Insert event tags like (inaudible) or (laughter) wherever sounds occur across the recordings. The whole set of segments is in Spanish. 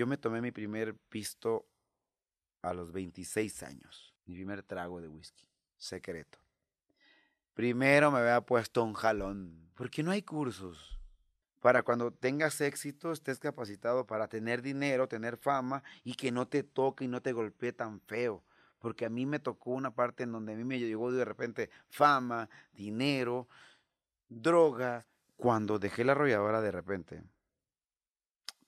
yo me tomé mi primer pisto a los 26 años, mi primer trago de whisky, secreto. Primero me había puesto un jalón, porque no hay cursos. Para cuando tengas éxito, estés capacitado para tener dinero, tener fama y que no te toque y no te golpee tan feo. Porque a mí me tocó una parte en donde a mí me llegó de repente fama, dinero, droga. Cuando dejé la arrolladora de repente,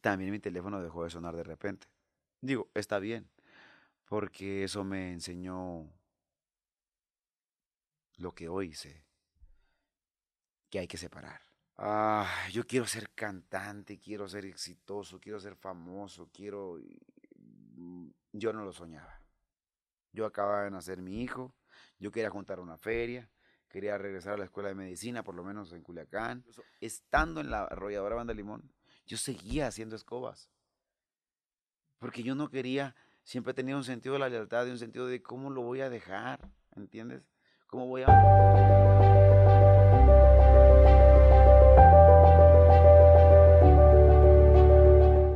también mi teléfono dejó de sonar de repente. Digo, está bien, porque eso me enseñó lo que hoy sé, que hay que separar. Ah, yo quiero ser cantante, quiero ser exitoso, quiero ser famoso, quiero... Mm, yo no lo soñaba. Yo acababa de nacer mi hijo, yo quería juntar una feria, quería regresar a la escuela de medicina, por lo menos en Culiacán. Estando en la arrolladora Banda Limón, yo seguía haciendo escobas. Porque yo no quería, siempre tenía un sentido de la lealtad y un sentido de cómo lo voy a dejar, ¿entiendes? ¿Cómo voy a...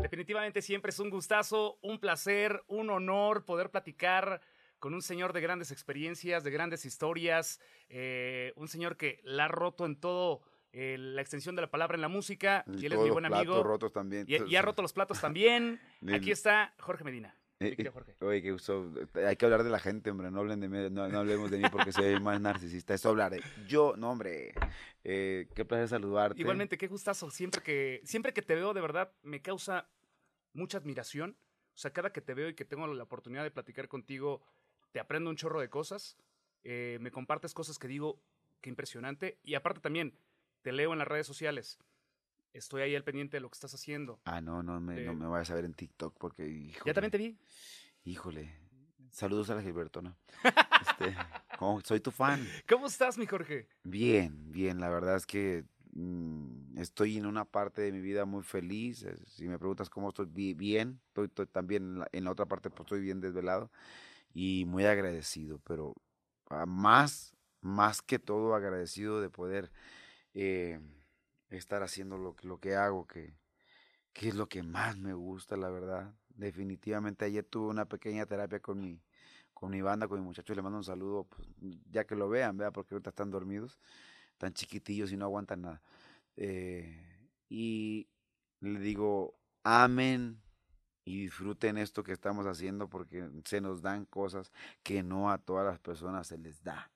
Definitivamente siempre es un gustazo, un placer, un honor poder platicar con un señor de grandes experiencias, de grandes historias, eh, un señor que la ha roto en todo eh, la extensión de la palabra en la música. Y, él es mi buen amigo. rotos también. Y, ha roto los platos (laughs) también. Aquí está Jorge Medina. (laughs) Eh, Jorge. Oye, qué gusto. Hay que hablar de la gente, hombre. No hablen de mí, no, hablemos de mí porque soy más narcisista. Eso hablaré. Yo, no, hombre. qué placer saludarte. Igualmente, qué gustazo. Siempre que, siempre que te veo, de verdad, me causa mucha admiración. O sea, cada que te veo y que tengo la oportunidad de platicar contigo, te aprendo un chorro de cosas. me compartes cosas que digo, qué impresionante. Y aparte también, te leo en las redes sociales. Estoy ahí al pendiente de lo que estás haciendo. Ah, no, no me, no me vayas a ver en TikTok porque, Ya también te vi. Híjole. Saludos a la Gilbertona. (laughs) este, soy tu fan. ¿Cómo estás, mi Jorge? Bien, bien. La verdad es que mm, estoy en una parte de mi vida muy feliz. Eh, si me preguntas cómo estoy, bien. Estoy, también en la, otra parte, pues estoy bien desvelado y muy agradecido, pero ah, más, más que todo agradecido de poder eh, estar haciendo lo, lo que hago, que, que es lo que más me gusta, la verdad. Definitivamente ayer tuve una pequeña terapia con mi, con mi banda, con mi muchacho, le mando un saludo, pues, ya que lo vean, vea, porque ahorita están dormidos, tan chiquitillos y no aguantan nada. Eh, y le digo, amen y disfruten esto que estamos haciendo porque se nos dan cosas que no a todas las personas se les da.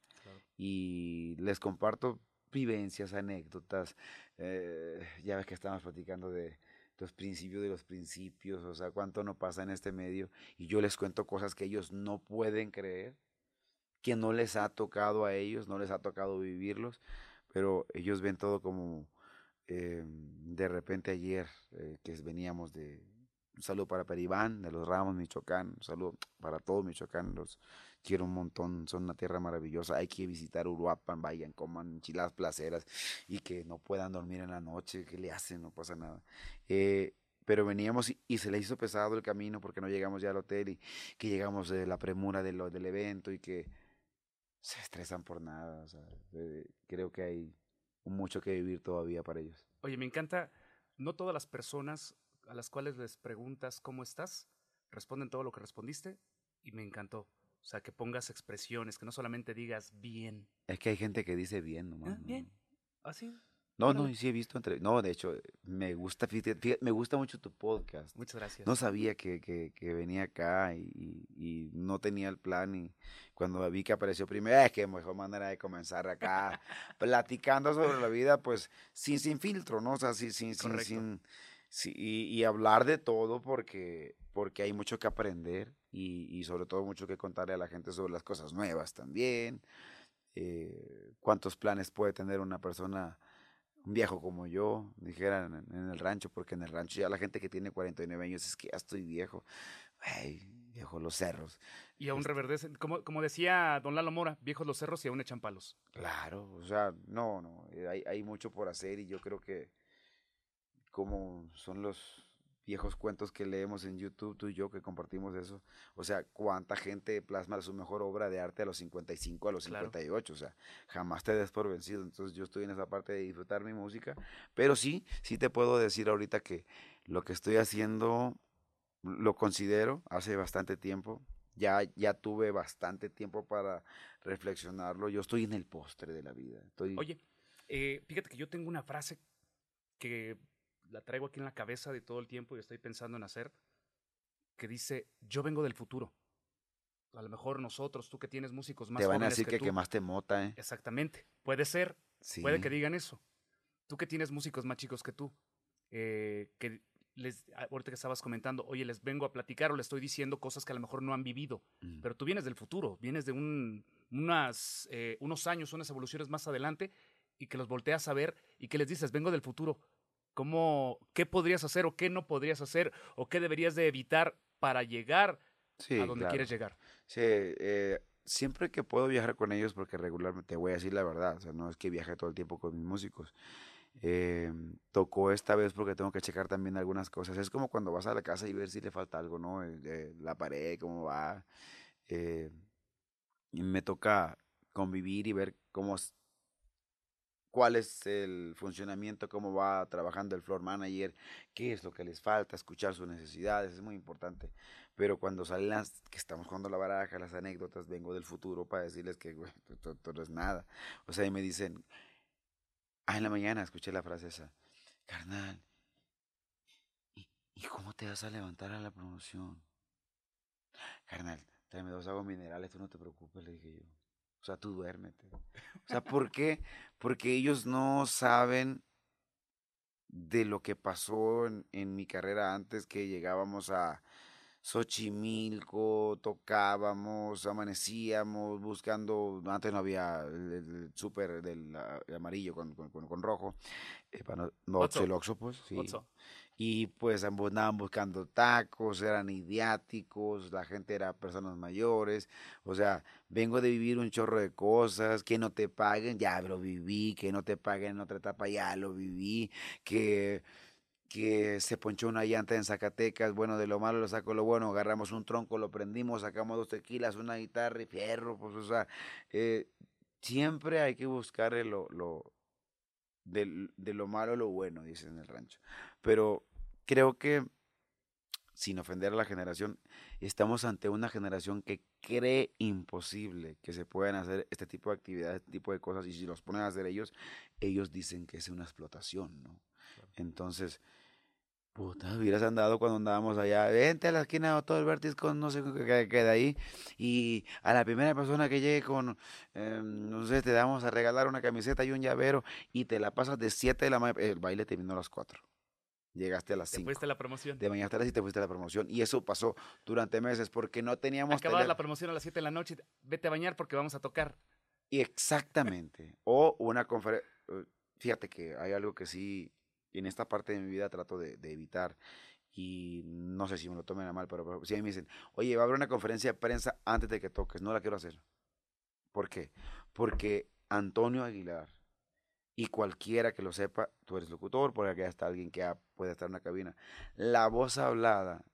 Y les comparto vivencias, anécdotas. Eh, ya ves que estamos platicando de los principios de los principios, o sea, cuánto no pasa en este medio. Y yo les cuento cosas que ellos no pueden creer, que no les ha tocado a ellos, no les ha tocado vivirlos, pero ellos ven todo como eh, de repente ayer eh, que veníamos de... Un saludo para Peribán, de los Ramos, Michoacán. Un saludo para todo Michoacán, los, quiero un montón, son una tierra maravillosa, hay que visitar Uruapan, vayan, coman chiladas placeras y que no puedan dormir en la noche, que le hacen? No pasa nada. Eh, pero veníamos y, se le hizo pesado el camino porque no llegamos ya al hotel y que llegamos de la premura de del evento y que se estresan por nada. creo que hay mucho que vivir todavía para ellos. Oye, me encanta, no todas las personas a las cuales les preguntas cómo estás responden todo lo que respondiste y me encantó. O sea, que pongas expresiones, que no solamente digas bien. Es que hay gente que dice bien nomás. Ah, bien. Así. No, no, sí he visto entre... No, de hecho, me gusta, me gusta mucho tu podcast. Muchas gracias. No sabía que, que, que venía acá y, y, no tenía el plan y cuando vi que apareció primero, es que mejor manera de comenzar acá (laughs) platicando sobre la vida, pues sin, sin filtro, ¿no? O sea, sin, sin, sin, sin y, y, hablar de todo porque, porque hay mucho que aprender y, sobre todo mucho que contarle a la gente sobre las cosas nuevas también. Eh, cuántos planes puede tener una persona, un viejo como yo, dijeran en, el rancho, porque en el rancho ya la gente que tiene 49 años es que ya estoy viejo. Ay, viejo los cerros. Y aún este reverdecen, como, como decía don Lalo Mora, viejos los cerros y aún echan palos. Claro, o sea, no, no, hay, hay mucho por hacer y yo creo que como son los viejos cuentos que leemos en YouTube, tú y yo que compartimos eso. O sea, cuánta gente plasma su mejor obra de arte a los 55, a los 58. O sea, jamás te des por vencido. Entonces yo estoy en esa parte de disfrutar mi música. Pero sí, sí te puedo decir ahorita que lo que estoy haciendo lo considero hace bastante tiempo. Ya, ya tuve bastante tiempo para reflexionarlo. Yo estoy en el postre de la vida. Estoy... Oye, eh, fíjate que yo tengo una frase que la traigo aquí en la cabeza de todo el tiempo y estoy pensando en hacer, que dice, yo vengo del futuro. A lo mejor nosotros, tú que tienes músicos más Te van a decir que, tú, quemaste mota, ¿eh? Exactamente, puede ser, Sí. puede que digan eso. Tú que tienes músicos más chicos que tú, eh, que les, ahorita que estabas comentando, oye, les vengo a platicar o les estoy diciendo cosas que a lo mejor no han vivido, Mm. pero tú vienes del futuro, vienes de un, unas, eh, unos años, unas evoluciones más adelante y que los volteas a ver y que les dices, vengo del futuro. ¿Cómo, ¿Qué podrías hacer o qué no podrías hacer o qué deberías de evitar para llegar Sí, a donde claro. quieres llegar? Sí, eh, siempre que puedo viajar con ellos, porque regularmente, te voy a decir la verdad, o sea, no es que viaje todo el tiempo con mis músicos. Eh, tocó esta vez porque tengo que checar también algunas cosas. Es como cuando vas a la casa y ver si le falta algo, ¿no? Eh, la pared, cómo va. Eh, y me toca convivir y ver cómo cuál es el funcionamiento, cómo va trabajando el floor manager, qué es lo que les falta, escuchar sus necesidades, es muy importante. Pero cuando salen las que estamos jugando la baraja, las anécdotas, vengo del futuro para decirles que, (laughs) esto, no es nada. O sea, y me dicen, ah, en la mañana escuché la frase esa, carnal, ¿y, y cómo te vas a levantar a la promoción? Carnal, tráeme dos aguas minerales, tú no te preocupes, le dije yo. O sea, tú duérmete. O sea, ¿por qué? Porque ellos no saben de lo que pasó en, en mi carrera antes que llegábamos a Xochimilco, tocábamos, amanecíamos buscando, antes no había el, el súper del ah, amarillo con, con, con- con rojo, eh, para no, el Oxxo, pues, sí. Otso. Y pues ambos andaban buscando tacos, eran idiáticos, la gente era personas mayores. O sea, vengo de vivir un chorro de cosas, que no te paguen, ya lo viví, que no te paguen en otra etapa, ya lo viví, que, que se ponchó una llanta en Zacatecas, bueno, de lo malo lo saco lo bueno, agarramos un tronco, lo prendimos, sacamos dos tequilas, una guitarra y fierro, pues o sea, eh, siempre hay que buscar lo, lo, del- de lo malo lo bueno, dicen en el rancho. Pero creo que, sin ofender a la generación, estamos ante una generación que cree imposible que se puedan hacer este tipo de actividades, este tipo de cosas, y si los ponen a hacer ellos, ellos dicen que es una explotación, ¿no? Entonces, puta, hubieras andado cuando andábamos allá, vente a la esquina de todo el vértice con no sé qué que queda ahí, y a la primera persona que llegue con, eh, no sé, te damos a regalar una camiseta y un llavero, y te la pasas de 7 de la mañana, el baile terminó a las 4. Llegaste a las Te 5. fuiste a la promoción. De mañana hasta las y te fuiste a la promoción. Y eso pasó durante meses porque no teníamos Acabas tele- la promoción a las 7 de la noche, vete a bañar porque vamos a tocar. Y exactamente. O una conferencia. Fíjate que hay algo que sí, en esta parte de mi vida trato de, de evitar. Y no sé si me lo tomen a mal, pero, pero si a mí me dicen, oye, va a haber una conferencia de prensa antes de que toques. No la quiero hacer. ¿Por qué? Porque Antonio Aguilar y cualquiera que lo sepa, tú eres locutor, porque aquí está alguien que puede estar en una cabina. La voz hablada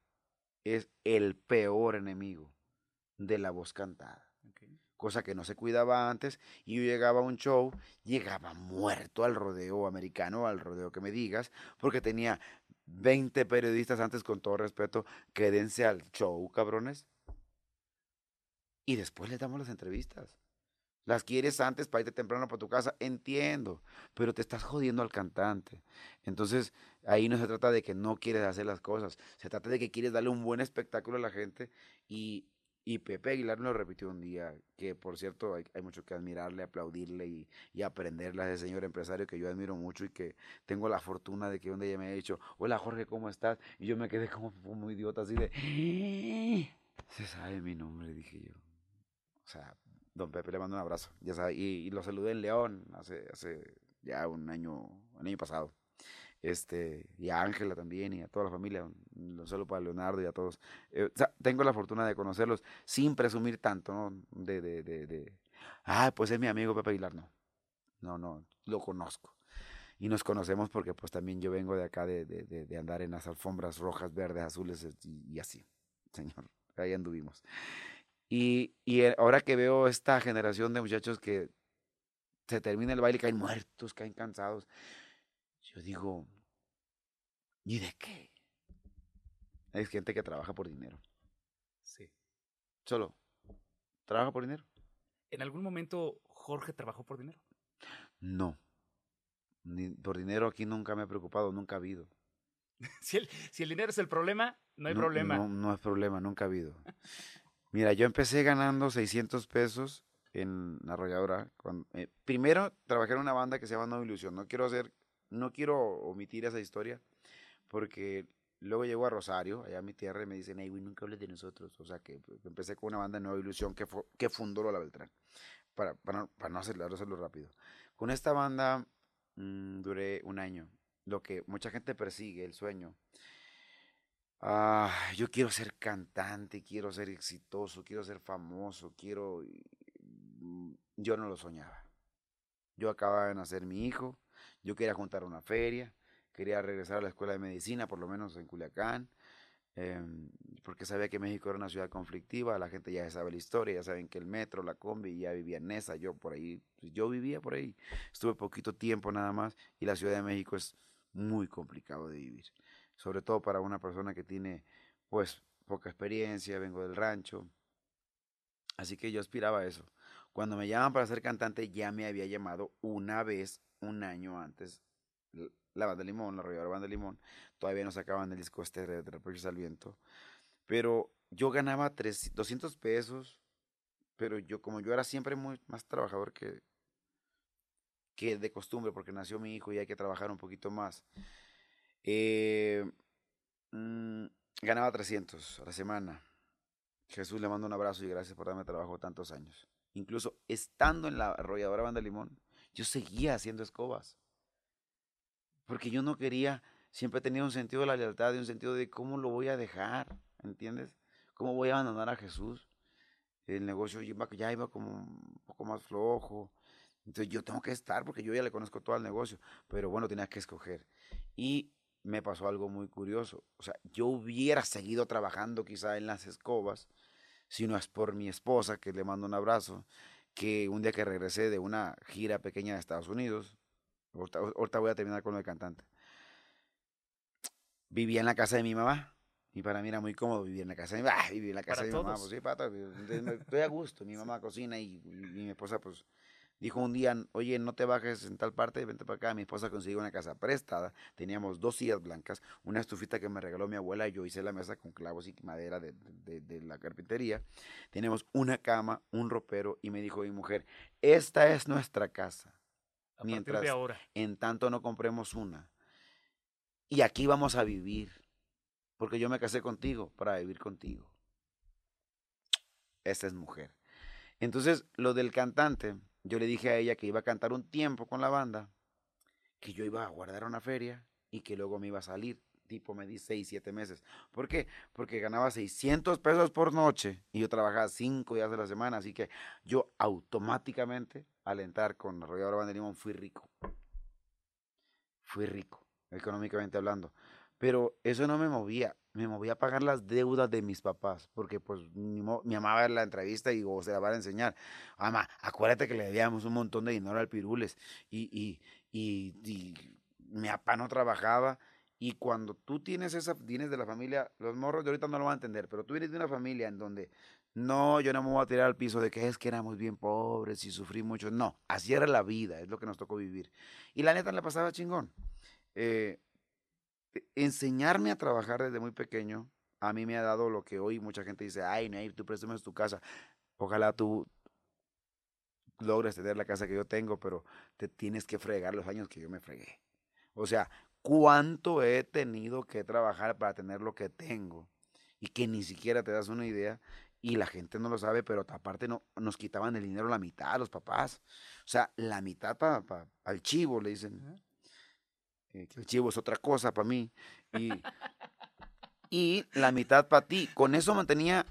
es el peor enemigo de la voz cantada cosa que no se cuidaba antes, y yo llegaba a un show, llegaba muerto al rodeo americano, al rodeo que me digas, porque tenía 20 periodistas antes, con todo respeto, quédense al show, cabrones. Y después les damos las entrevistas. Las quieres antes para irte temprano para tu casa, entiendo, pero te estás jodiendo al cantante. Entonces, ahí no se trata de que no quieres hacer las cosas, se trata de que quieres darle un buen espectáculo a la gente y, y Pepe Aguilar me lo repitió un día, que por cierto hay, hay mucho que admirarle, aplaudirle y, y aprenderle a ese señor empresario que yo admiro mucho y que tengo la fortuna de que un día me haya dicho, hola Jorge, ¿cómo estás? Y yo me quedé como muy idiota así de, se sabe mi nombre, dije yo. O sea, don Pepe le mando un abrazo, ya sabe, y, y lo saludé en León hace, hace ya un año, un año pasado este, y a Ángela también, y a toda la familia, un saludo para Leonardo y a todos. Eh, o sea, tengo la fortuna de conocerlos sin presumir tanto, ¿no? De, de, de, de, ah, pues es mi amigo Pepe Aguilar, no. No, no, lo conozco. Y nos conocemos porque pues también yo vengo de acá de, de, andar en las alfombras rojas, verdes, azules y, y así, señor, (laughs) ahí anduvimos. Y, y eh, ahora que veo esta generación de muchachos que se termina el baile caen muertos, caen cansados, yo digo, ¿y de qué? hay gente que trabaja por dinero. Sí. Solo. ¿Trabaja por dinero? ¿En algún momento Jorge trabajó por dinero? No. Ni, por dinero aquí nunca me he preocupado, nunca ha habido. (laughs) si, el, si el dinero es el problema, no hay No- problema. No, no es problema, nunca ha habido. Mira, yo empecé ganando 600 pesos en la arrolladora. cuando- eh, primero trabajé en una banda que se llama No Ilusión. No quiero hacer, no quiero omitir esa historia porque luego llego a Rosario, allá a mi tierra, y me dicen, hey, güey, nunca hables de nosotros. O sea, que empecé con una banda de Nueva Ilusión que, fu- que fundó Lola Beltrán. Para, para, no- para no hacerlo, hacerlo rápido. Con esta banda mm, duré un año. Lo que mucha gente persigue, el sueño. Ah, yo quiero ser cantante, quiero ser exitoso, quiero ser famoso, quiero... mm, Yo no lo soñaba. Yo acababa de nacer mi hijo, yo quería juntar una feria, quería regresar a la escuela de medicina, por lo menos en Culiacán, em, porque sabía que México era una ciudad conflictiva, la gente ya sabe la historia, ya saben que el metro, la combi, ya vivía en esa, yo por ahí, pues, yo vivía por ahí, estuve poquito tiempo nada más y la Ciudad de México es muy complicado de vivir sobre todo para una persona que tiene pues poca experiencia, vengo del rancho. Así que yo aspiraba a eso. Cuando me llaman para ser cantante ya me había llamado una vez, un año antes, la banda Limón, la arrolladora banda Limón. Todavía no sacaban el disco este de Reproches al Viento. Pero yo ganaba tres, 200 pesos, pero yo como yo era siempre muy más trabajador que, que de costumbre, porque nació mi hijo y hay que trabajar un poquito más. Eh, mm, ganaba 300 a la semana. Jesús le mando un abrazo y gracias por darme trabajo tantos años. Incluso estando en la arrolladora Banda Limón, yo seguía haciendo escobas. Porque yo no quería, siempre he tenido un sentido de la lealtad y un sentido de cómo lo voy a dejar, ¿entiendes? ¿Cómo voy a abandonar a Jesús? El negocio ya iba, como un poco más flojo. Entonces yo tengo que estar porque yo ya le conozco todo el negocio. Pero bueno, tenía que escoger. Y me pasó algo muy curioso. O sea, yo hubiera seguido trabajando quizá en las escobas, si no es por mi esposa, que le mando un abrazo, que un día que regresé de una gira pequeña de Estados Unidos, ahorita, ahorita voy a terminar con lo de cantante, vivía en la casa de mi mamá. Y para mí era muy cómodo vivir en la casa de mi mamá. (laughs) Vivir en la casa Para de mi mamá, pues sí, para todos. Me- Estoy a gusto. Mi mamá cocina y, y mi esposa, pues, dijo un día, oye, no te bajes en tal parte, vente para acá. Mi esposa consiguió una casa prestada. Teníamos dos sillas blancas, una estufita que me regaló mi abuela y yo hice la mesa con clavos y madera de, de- de la carpintería. Tenemos una cama, un ropero y me dijo mi mujer, esta es nuestra casa. A mientras- de ahora. En tanto no compremos una. Y aquí vamos a vivir. Porque yo me casé contigo para vivir contigo. Esta es mujer. Entonces, lo del cantante, yo le dije a ella que iba a cantar un tiempo con la banda, que yo iba a guardar una feria y que luego me iba a salir. Tipo, me di seis, siete meses. ¿Por qué? Porque ganaba 600 pesos por noche y yo trabajaba cinco días de la semana. Así que yo automáticamente, al entrar con Arrolladora Banda de Limón, fui rico. Fui rico, económicamente hablando. Pero eso no me movía, me movía a pagar las deudas de mis papás, porque pues mi, mi mamá va la entrevista y o se la va a enseñar. Mamá, acuérdate que le debíamos un montón de dinero al Pirules y, y, y, mi papá no trabajaba. Y cuando tú tienes esa, tienes de la familia, los morros de ahorita no lo van a entender, pero tú vienes de una familia en donde no, yo no me voy a tirar al piso de que es que éramos bien pobres y sufrí mucho. No, así era la vida, es lo que nos tocó vivir. Y la neta le pasaba chingón. Eh, enseñarme a trabajar desde muy pequeño a mí me ha dado lo que hoy mucha gente dice, ay, Ney, tú presumes tu casa. Ojalá tú logres tener la casa que yo tengo, pero te tienes que fregar los años que yo me fregué. O sea, cuánto he tenido que trabajar para tener lo que tengo y que ni siquiera te das una idea y la gente no lo sabe, pero aparte no, nos quitaban el dinero la mitad los papás. O sea, la mitad para pa, el chivo, le dicen. El chivo es otra cosa para mí. Y, y la mitad para ti. Con eso mantenía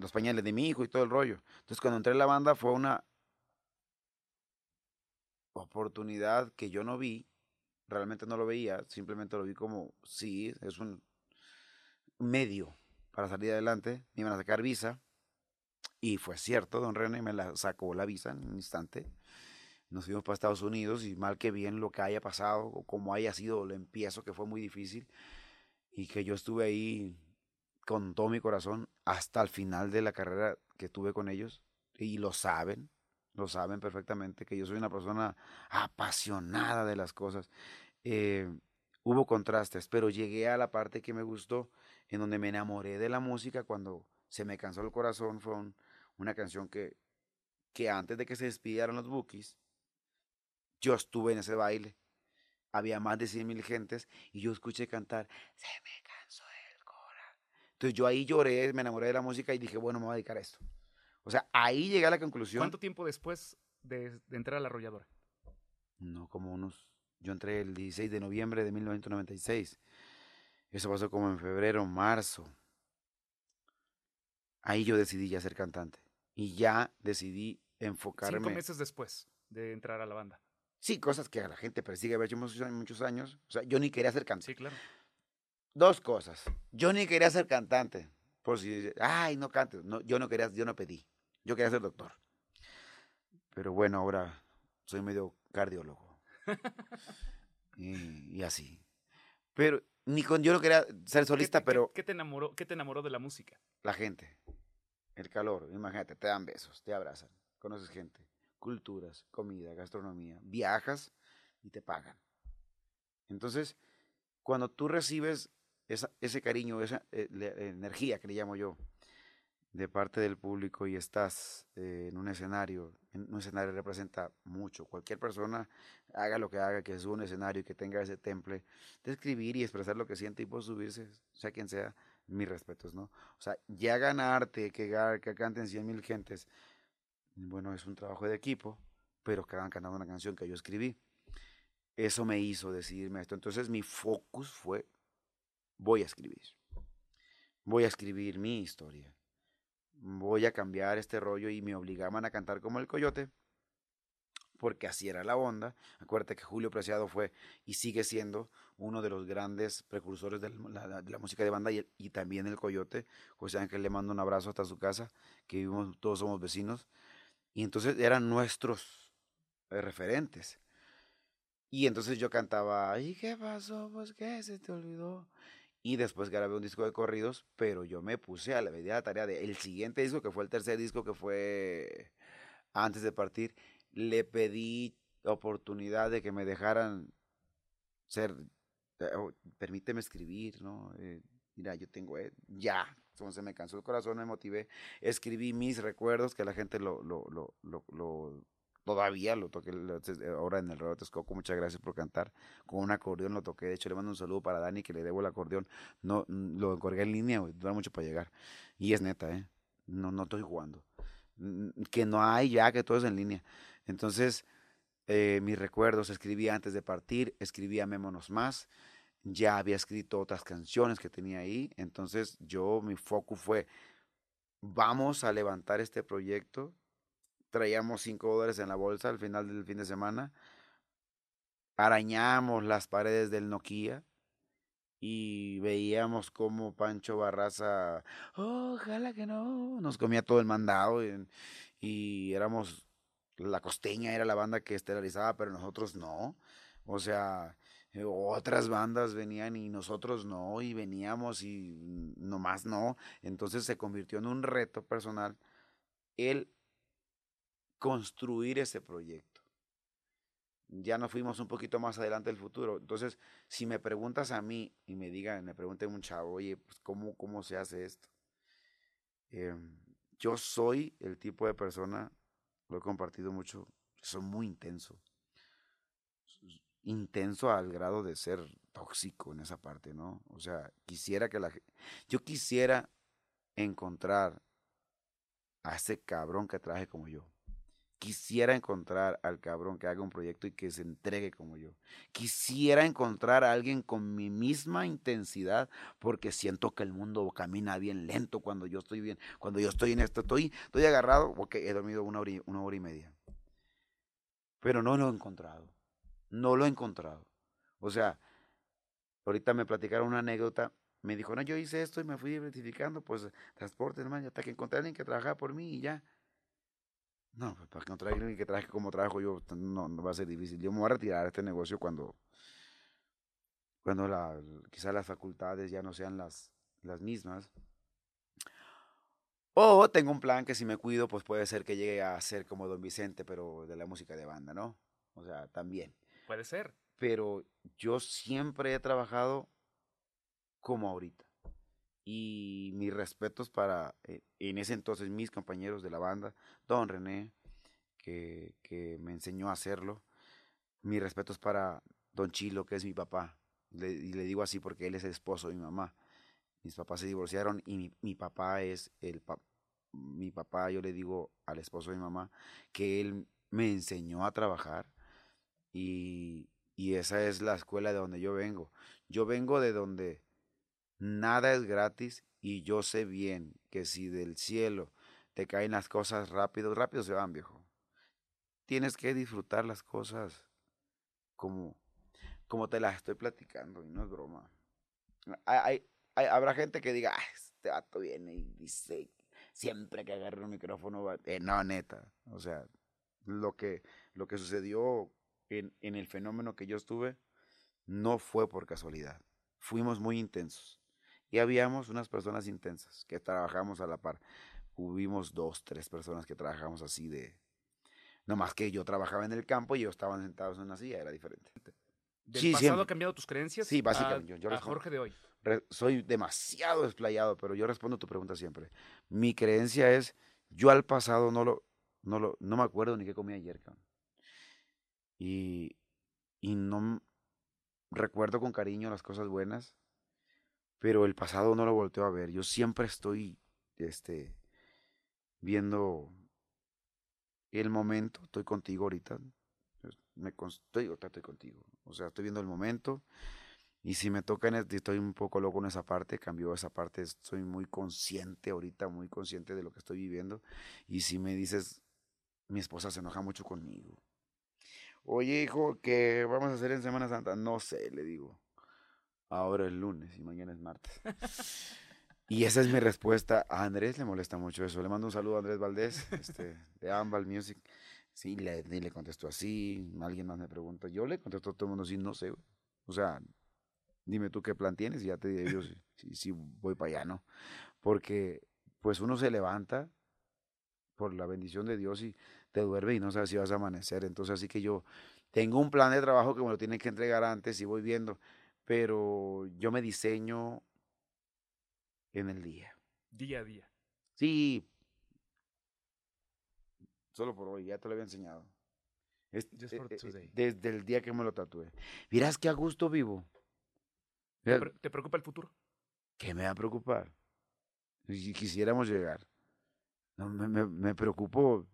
los pañales de mi hijo y todo el rollo. Entonces, cuando entré en la banda fue una oportunidad que yo no vi. Realmente no lo veía. Simplemente lo vi como, sí, es un medio para salir adelante. Me iban a sacar visa. Y fue cierto, don René me la sacó la visa en un instante. Nos fuimos para Estados Unidos y mal que bien lo que haya pasado o como haya sido el empiezo, que fue muy difícil. Y que yo estuve ahí con todo mi corazón hasta el final de la carrera que tuve con ellos y lo saben, lo saben perfectamente que yo soy una persona apasionada de las cosas. Eh, hubo contrastes, pero llegué a la parte que me gustó, en donde me enamoré de la música cuando se me cansó el corazón. Fue una canción que, que antes de que se despidieran los bookies, yo estuve en ese baile. Había más de 100 mil gentes y yo escuché cantar, se me cansó el corazón. Entonces yo ahí lloré, me enamoré de la música y dije, bueno, me voy a dedicar a esto. O sea, ahí llegué a la conclusión. ¿Cuánto tiempo después de, entrar a la arrolladora? No, como unos... Yo entré el 16 de noviembre de 1996. Eso pasó como en febrero, marzo. Ahí yo decidí ya ser cantante. Y ya decidí enfocarme. Cinco meses después de entrar a la banda. Sí, cosas que a la gente persigue haber hecho muchos años. O sea, yo ni quería ser cantante. Sí, claro. Dos cosas. Yo ni quería ser cantante. Por si, ay, no cantes. No, yo no quería, yo no pedí. Yo quería ser doctor. Pero bueno, ahora soy medio cardiólogo. y, así. Pero ni con yo no quería ser solista, pero. ¿qué, te enamoró, ¿Qué te enamoró de la música? La gente. El calor. Imagínate, te dan besos, te abrazan, conoces gente, culturas, comida, gastronomía. Viajas y te pagan. Entonces, cuando tú recibes ese cariño, esa eh, energía que le llamo yo, de parte del público y estás eh, en un escenario, en un escenario representa mucho. Cualquier persona, haga lo que haga, que suba un escenario y que tenga ese temple de escribir y expresar lo que siente y por subirse, sea quien sea, mis respetos, ¿no? O sea, ya ganarte, que, que canten cien mil gentes, bueno, es un trabajo de equipo, pero hagan cantando una canción que yo escribí. Eso me hizo decidirme esto. Entonces mi focus fue, voy a escribir. Voy a escribir mi historia voy a cambiar este rollo y me obligaban a cantar como el coyote, porque así era la onda. Acuérdate que Julio Preciado fue y sigue siendo uno de los grandes precursores de la, música de banda y, y, también el coyote. José Ángel le mando un abrazo hasta su casa, que vivimos, todos somos vecinos. Y entonces eran nuestros eh, referentes. Y entonces yo cantaba, ¿y qué pasó? Pues que se te olvidó. Y después grabé un disco de corridos, pero yo me puse a la medida tarea de el siguiente disco, que fue el tercer disco, que fue antes de partir, le pedí oportunidad de que me dejaran ser, eh, permíteme escribir, ¿no? Eh, mira, yo tengo, eh, ya, entonces me cansó el corazón, me motivé, escribí mis recuerdos, que la gente lo, lo, lo, lo Todavía lo toqué ahora en el Radio Texcoco. Muchas gracias por cantar. Con un acordeón lo toqué. De hecho, le mando un saludo para Dani, que le debo el acordeón. No, lo encargué en línea, Dura mucho para llegar. Y es neta, ¿eh? No, no estoy jugando. Que no hay ya, que todo es en línea. Entonces, eh, mis recuerdos, escribí antes de partir, escribía Mémonos Más. Ya había escrito otras canciones que tenía ahí. Entonces, yo, mi foco fue, vamos a levantar este proyecto traíamos cinco dólares en la bolsa al final del fin de semana, arañamos las paredes del Nokia y veíamos como Pancho Barraza, ojalá que no, nos comía todo el mandado y, éramos, la costeña era la banda que estelarizaba, pero nosotros no, o sea, otras bandas venían y nosotros no, y veníamos y nomás no, entonces se convirtió en un reto personal el construir ese proyecto. Ya nos fuimos un poquito más adelante del futuro. Entonces, si me preguntas a mí y me digan, me pregunten un chavo, oye, pues, ¿cómo, cómo se hace esto? Em, yo soy el tipo de persona, lo he compartido mucho, soy muy intenso. Intenso al grado de ser tóxico en esa parte, ¿no? O sea, quisiera que la yo quisiera encontrar a ese cabrón que traje como yo quisiera encontrar al cabrón que haga un proyecto y que se entregue como yo. Quisiera encontrar a alguien con mi misma intensidad porque siento que el mundo camina bien lento cuando yo estoy bien, cuando yo estoy en esto, estoy, estoy agarrado, porque he dormido una hora, una hora y media. Pero no lo he encontrado. No lo he encontrado. O sea, ahorita me platicaron una anécdota me dijo, no, yo hice esto y me fui identificando, pues transporte, hermano, hasta que encontré a alguien que trabajaba por mí y ya. No, pues para encontrar a alguien que trabaje como trabajo yo, no, no va a ser difícil. Yo me voy a retirar de este negocio cuando, cuando la, quizás las facultades ya no sean las, las mismas. O tengo un plan que si me cuido, pues puede ser que llegue a ser como Don Vicente, pero de la música de banda, ¿no? O sea, también. Puede ser. Pero yo siempre he trabajado como ahorita. Y mis respetos para, eh, en ese entonces, mis compañeros de la banda, Don René, que, que me enseñó a hacerlo. Mis respetos para Don Chilo, que es mi papá. Le, y le digo así porque él es el esposo de mi mamá. Mis papás se divorciaron y mi, mi papá es el papá. Mi papá, yo le digo al esposo de mi mamá que él me enseñó a trabajar y, y esa es la escuela de donde yo vengo. Yo vengo de donde nada es gratis y yo sé bien que si del cielo te caen las cosas rápido, rápido se van, viejo. Tienes que disfrutar las cosas como, como te las estoy platicando y no es broma. Hay, habrá gente que diga, ah, este vato viene y dice, siempre que agarre un micrófono, va... Eh, no, neta. O sea, lo que, lo que sucedió en, en el fenómeno que yo estuve no fue por casualidad. Fuimos muy intensos. Y habíamos unas personas intensas que trabajamos a la par. Hubimos dos, tres personas que trabajamos así de... No más que yo trabajaba en el campo y ellos estaban sentados en una silla, era diferente. ¿Del sí, pasado siempre. ha cambiado tus creencias? Sí, básicamente. A, yo, yo a Jorge de hoy. Re, soy demasiado desplayado, pero yo respondo tu pregunta siempre. Mi creencia es, yo al pasado no lo, no lo, no me acuerdo ni qué comí ayer, cabrón. Y, y no recuerdo con cariño las cosas buenas, pero el pasado no lo volteo a ver. Yo siempre estoy, este, viendo el momento. Estoy contigo ahorita. Me estoy, contigo. O sea, estoy viendo el momento. Y si me toca, estoy un poco loco en esa parte, cambió esa parte, estoy muy consciente ahorita, muy consciente de lo que estoy viviendo. Y si me dices, mi esposa se enoja mucho conmigo. Oye, hijo, ¿qué vamos a hacer en Semana Santa? No sé, le digo. Ahora es lunes y mañana es martes. y esa es mi respuesta. A Andrés le molesta mucho eso. Le mando un saludo a Andrés Valdés, este, (laughs) de Ambal Music. Sí, le, le contesto así. Alguien más me pregunta. Yo le contesto a todo el mundo así, no sé. O sea, dime tú qué plan tienes y ya te diré yo si, si, si voy para allá, ¿no? Porque pues uno se levanta por la bendición de Dios y te duerme y no sabes si vas a amanecer. Entonces así que yo tengo un plan de trabajo que me lo tienen que entregar antes y voy viendo pero yo me diseño en el día. Día a día. Sí. Solo por hoy, ya te lo había enseñado. Es, Just for today. desde el día que me lo tatué. Mirás que a gusto vivo. ¿Te, pre ¿Te preocupa el futuro? ¿Qué me va a preocupar? Si quisiéramos llegar. No, me, me, me preocupo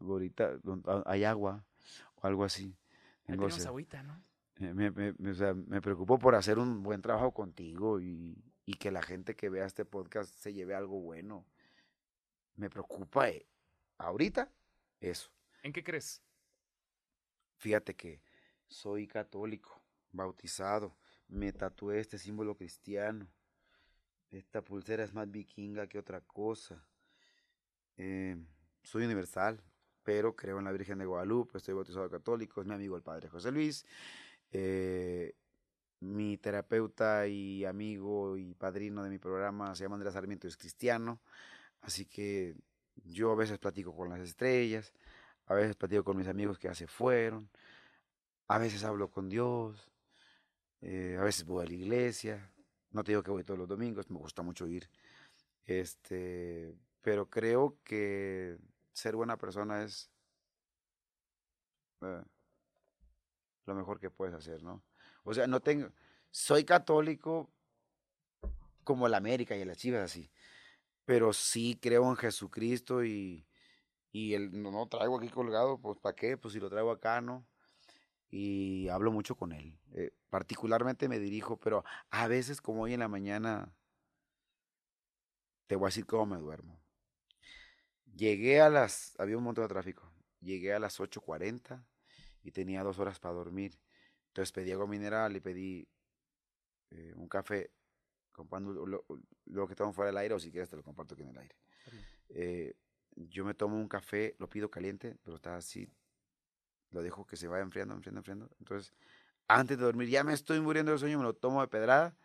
ahorita, hay agua o algo así. Tengo tenemos agüita, ¿no? Eh, me, me, o sea, me preocupo por hacer un buen trabajo contigo y, y, que la gente que vea este podcast se lleve algo bueno. Me preocupa eh, ahorita eso. ¿En qué crees? Fíjate que soy católico, bautizado, me tatué este símbolo cristiano. Esta pulsera es más vikinga que otra cosa. Eh, soy universal, pero creo en la Virgen de Guadalupe, estoy bautizado católico, es mi amigo el Padre José Luis. Eh, mi terapeuta y amigo y padrino de mi programa se llama Andrés Sarmiento, es cristiano, así que yo a veces platico con las estrellas, a veces platico con mis amigos que ya se fueron, a veces hablo con Dios, eh, a veces voy a la iglesia, no te digo que voy todos los domingos, me gusta mucho ir, este, pero creo que ser buena persona es... Eh, lo mejor que puedes hacer, ¿no? O sea, no tengo, soy católico como la América y las Chivas así, pero sí creo en Jesucristo y, y no traigo aquí colgado, pues ¿para qué? Pues si lo traigo acá, ¿no? Y hablo mucho con él. Eh, particularmente me dirijo, pero a veces como hoy en la mañana, te voy a decir cómo me duermo. Llegué a las, había un montón de tráfico, llegué a las 8.40 y tenía dos horas para dormir. Entonces pedí agua mineral y pedí eh, un café comprando lo, lo, que tomo fuera del aire o si quieres te lo comparto aquí en el aire. Eh, yo me tomo un café, lo pido caliente, pero está así, lo dejo que se vaya enfriando, enfriando, enfriando. Entonces, antes de dormir, ya me estoy muriendo de sueño, me lo tomo de pedrada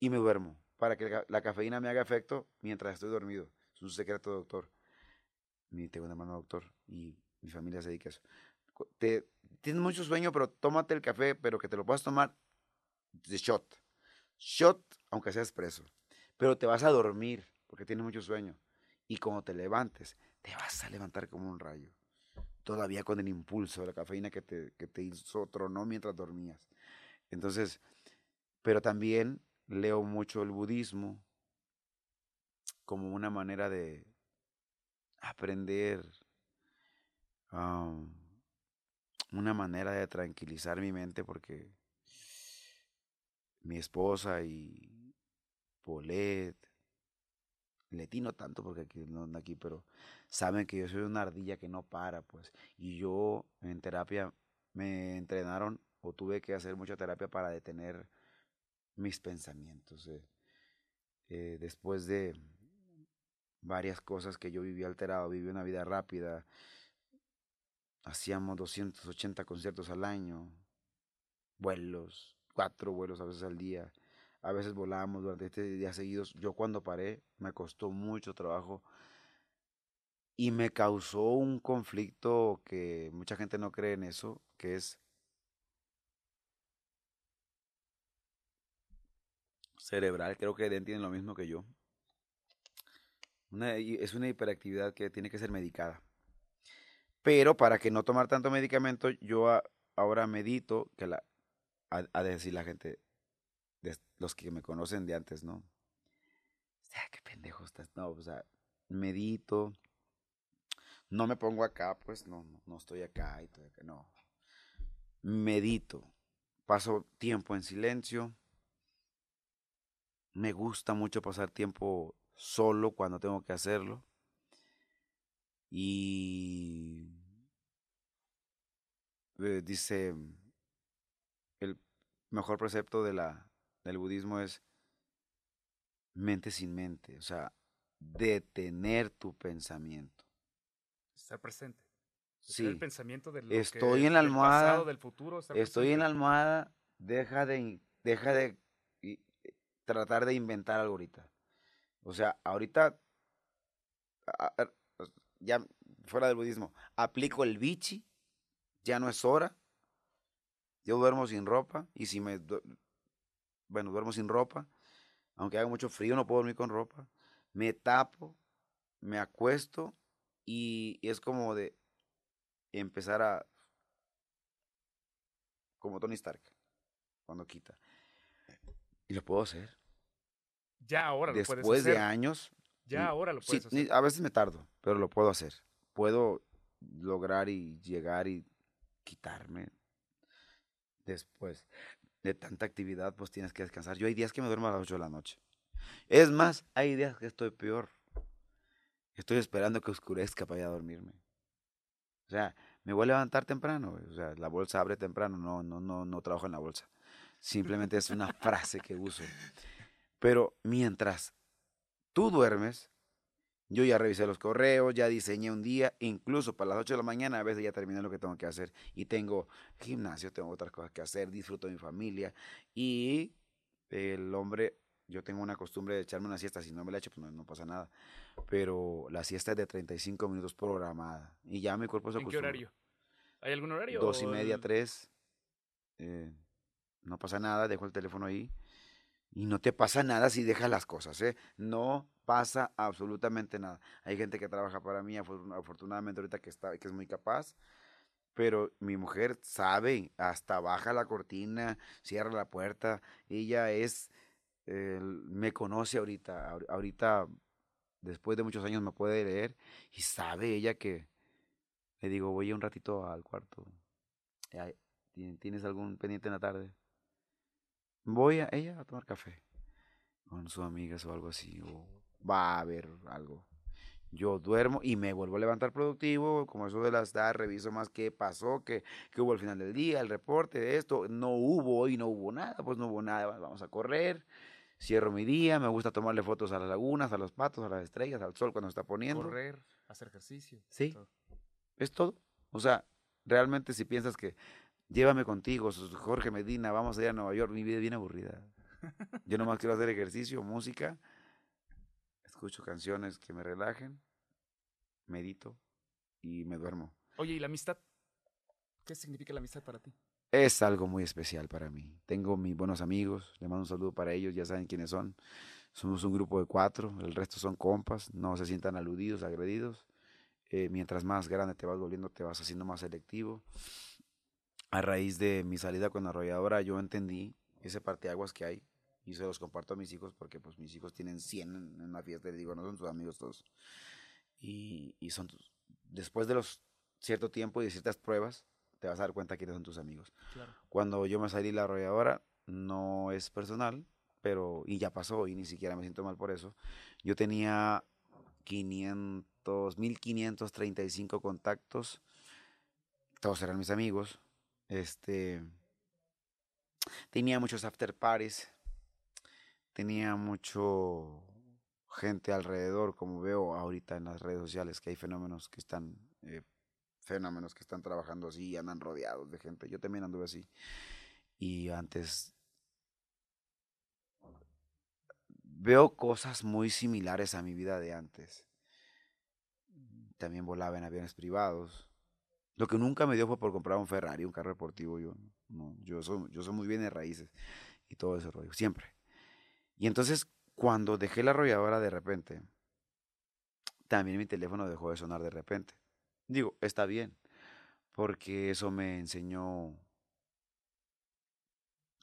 y me duermo para que la cafeína me haga efecto mientras estoy dormido. Es un secreto, doctor. Mi, tengo un hermano doctor y mi familia se dedica a eso. Te, tienes mucho sueño, pero tómate el café, pero que te lo puedas tomar de shot. Shot, aunque sea expreso. Pero te vas a dormir porque tienes mucho sueño. Y cuando te levantes, te vas a levantar como un rayo. Todavía con el impulso de la cafeína que te, que te hizo tronó mientras dormías. Entonces, pero también leo mucho el budismo como una manera de aprender, una manera de tranquilizar mi mente porque mi esposa y Polet, Leti no tanto porque aquí no aquí, pero saben que yo soy una ardilla que no para, pues. Y yo en terapia me entrenaron o tuve que hacer mucha terapia para detener mis pensamientos. eh. Eh, después de varias cosas que yo vivía alterado, viví una vida rápida, hacíamos 280 conciertos al año, vuelos, cuatro vuelos a veces al día, a veces volábamos durante este días seguidos. Yo cuando paré me costó mucho trabajo y me causó un conflicto que mucha gente no cree en eso, que es cerebral, creo que Eden tiene lo mismo que yo. Es una hiperactividad que tiene que ser medicada. Pero para que no tomar tanto medicamento, yo ahora medito, que la, a, decir la gente, los que me conocen de antes, ¿no? Ah, qué pendejo estás. No, o sea, medito. No me pongo acá, pues no, no, no estoy acá y estoy acá, no. Medito. Paso tiempo en silencio. Me gusta mucho pasar tiempo solo cuando tengo que hacerlo. Y eh, dice, el mejor precepto de la, del budismo es mente sin mente, o sea, detener tu pensamiento. Estar presente. Sí, El pensamiento de lo Estoy que, en la almohada, pasado, del futuro. estoy en la almohada, deja de, deja de tratar de inventar algo ahorita. O sea, ahorita, ya fuera del budismo, aplico el bichi, ya no es hora, yo duermo sin ropa y si me, bueno, duermo sin ropa, aunque haga mucho frío, no puedo dormir con ropa, me tapo, me acuesto y, y es como de empezar a, como Tony Stark, cuando quita. Y lo puedo hacer. Ya ahora lo puedes Después de hacer. años, Ya ahora lo sí, puedes ni- hacer. a veces me tardo, pero lo puedo hacer. Puedo lograr y llegar y quitarme después de tanta actividad, pues tienes que descansar. Yo hay días que me duermo a las 8 de la noche. Es más, hay días que estoy peor. Estoy esperando que oscurezca para ir a dormirme. O sea, me voy a levantar temprano. O sea, la bolsa abre temprano. No, no, no, no trabajo en la bolsa. Simplemente es una frase que uso. Pero mientras tú duermes, yo ya revisé los correos, ya diseñé un día, incluso para las 8 de la mañana a veces ya terminé lo que tengo que hacer y tengo gimnasio, tengo otras cosas que hacer, disfruto de mi familia y el hombre, yo tengo una costumbre de echarme una siesta, si no me la echo pues no, no pasa nada, pero la siesta es de 35 minutos programada y ya mi cuerpo se ¿En qué horario? ¿Hay algún horario? Dos y media, el- tres. eh, no pasa nada, dejo el teléfono ahí. Y no te pasa nada si dejas las cosas, ¿eh? No pasa absolutamente nada. Hay gente que trabaja para mí, afor- afortunadamente ahorita que, está, que es muy capaz, pero mi mujer sabe, hasta baja la cortina, cierra la puerta. Ella es, me conoce ahorita, ahor- ahorita, después de muchos años me puede leer y sabe ella que le digo, voy un ratito al cuarto. Ay, ¿tien- ¿Tienes algún pendiente en la tarde? Voy a ella a tomar café con sus amigas o algo así, o va a ver algo. Yo duermo y me vuelvo a levantar productivo, como eso de las da, reviso más qué pasó, qué, qué hubo al final del día, el reporte de esto. No hubo hoy, no hubo nada, pues no hubo nada, vamos a correr. Cierro mi día, me gusta tomarle fotos a las lagunas, a los patos, a las estrellas, al sol cuando está poniendo. Correr, hacer ejercicio. Sí. todo. Es todo. O sea, realmente si piensas que llévame contigo, Jorge Medina, vamos a ir a Nueva York, mi vida es bien aburrida. (laughs) Yo nomás quiero hacer ejercicio, música, escucho canciones que me relajen, medito y me duermo. Oye, ¿y la amistad? ¿Qué significa la amistad para ti? Es algo muy especial para mí. Tengo mis buenos amigos, le mando un saludo para ellos, ya saben quiénes son. Somos un grupo de cuatro, el resto son compas, no se sientan aludidos, agredidos. Eh, mientras más grande te vas volviendo, te vas haciendo más selectivo. A raíz de mi salida con la arrolladora, yo entendí ese parteaguas que hay y se los comparto a mis hijos porque pues mis hijos tienen 100 en, en una fiesta y les digo, no son tus amigos todos. Y, y son tus, después de los cierto tiempo y de ciertas pruebas, te vas a dar cuenta quiénes son tus amigos. Claro. Cuando yo me salí de la arrolladora, no es personal, pero, y ya pasó, y ni siquiera me siento mal por eso. Yo tenía 500, 1535 contactos, todos eran mis amigos. Este, tenía muchos after parties, tenía mucho gente alrededor, como veo ahorita en las redes sociales, que hay fenómenos que están eh, fenómenos que están trabajando así y andan rodeados de gente. Yo también anduve así. Y antes veo cosas muy similares a mi vida de antes. También volaba en aviones privados. Lo que nunca me dio fue por comprar un Ferrari, un carro deportivo. Yo, no, yo, soy, yo soy muy bien de raíces y todo ese rollo, siempre. Y entonces, cuando dejé la arrolladora de repente, también mi teléfono dejó de sonar de repente. Digo, está bien, porque eso me enseñó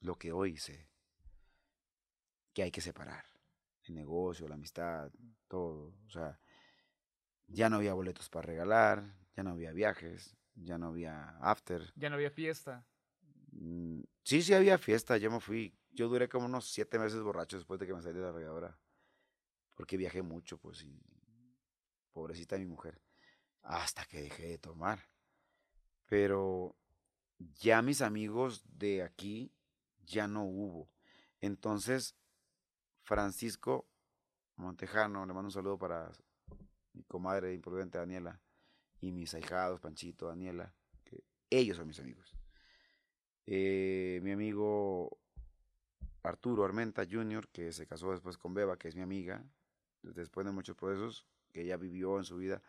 lo que hoy sé, que hay que separar el negocio, la amistad, todo. O sea, ya no había boletos para regalar, ya no había viajes, ya no había after. Ya no había fiesta. Mm, Sí, sí había fiesta, yo me fui, yo duré como unos siete meses borracho después de que me salí de la arrolladora, porque viajé mucho, pues, y pobrecita mi mujer hasta que dejé de tomar. Pero ya mis amigos de aquí ya no hubo. Entonces, Francisco Montejano, le mando un saludo para mi comadre imprudente Daniela y mis ahijados, Panchito, Daniela, que ellos son mis amigos. Eh, mi amigo Arturo Armenta Jr., que se casó después con Beba, que es mi amiga, después de muchos procesos que ella vivió en su vida,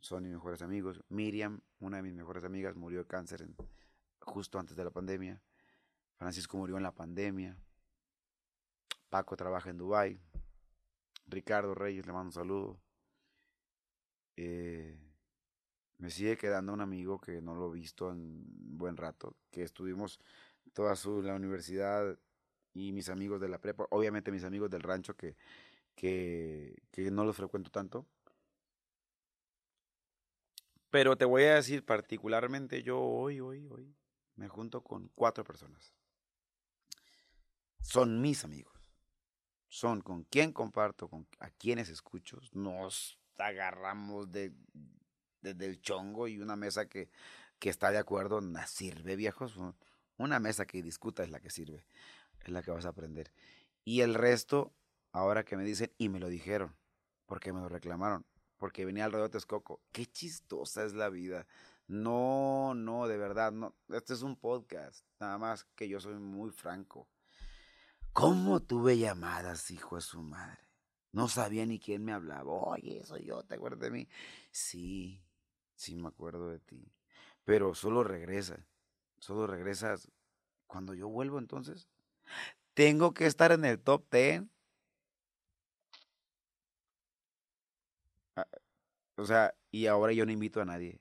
son mis mejores amigos. Miriam, una de mis mejores amigas, murió de cáncer justo antes de la pandemia. Francisco murió en la pandemia. Paco trabaja en Dubai. Ricardo Reyes, le mando un saludo. Eh, me sigue quedando un amigo que no lo he visto en buen rato, que estuvimos toda su la universidad y mis amigos de la prepa, obviamente mis amigos del rancho que, que, que no los frecuento tanto, pero te voy a decir, particularmente yo hoy, hoy, hoy, me junto con cuatro personas. Son mis amigos. Son con quien comparto, con a quienes escucho. Nos agarramos de, desde el chongo y una mesa que, que está de acuerdo, no sirve, viejos. Una mesa que discuta es la que sirve, es la que vas a aprender. Y el resto, ahora que me dicen, y me lo dijeron, porque me lo reclamaron, porque venía alrededor de Texcoco. Qué chistosa es la vida. No, no, de verdad, no. Este es un podcast, nada más que yo soy muy franco. ¿Cómo tuve llamadas, hijo de su madre? No sabía ni quién me hablaba. Oye, soy yo, ¿te acuerdas de mí? Sí, sí me acuerdo de ti. Pero solo regresa. Solo regresas cuando yo vuelvo entonces. Tengo que estar en el top 10 O sea, y ahora yo no invito a nadie.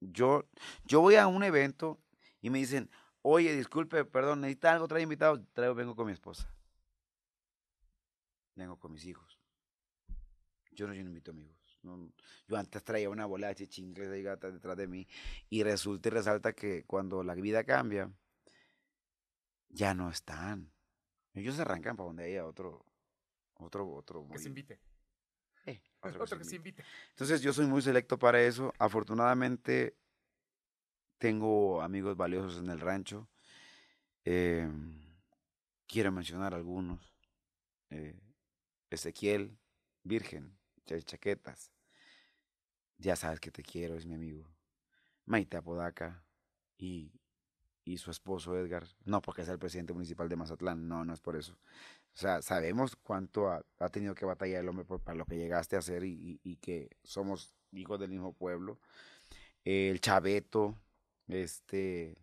Yo, yo voy a un evento y me dicen, oye, disculpe, perdón, necesita algo, trae invitado. Traigo, vengo con mi esposa. Vengo con mis hijos. Yo no, yo no invito amigos. No, yo antes traía una bola de chingles de gata detrás de mí y resulta y resalta que cuando la vida cambia, ya no están. Ellos se arrancan para donde haya otro, otro, otro. Que se invite. Eh, otro, (laughs) otro que se invite. Entonces yo soy muy selecto para eso. Afortunadamente tengo amigos valiosos en el rancho. Eh, quiero mencionar algunos. Eh, Ezequiel, Virgen, Chaquetas. Ya sabes que te quiero, es mi amigo. Maite Apodaca y, y su esposo Edgar. No porque sea el presidente municipal de Mazatlán, no, no es por eso. O sea, sabemos cuánto ha, ha tenido que batallar el hombre por- para lo que llegaste a hacer y, y- que somos hijos del mismo pueblo. El chaveto, este,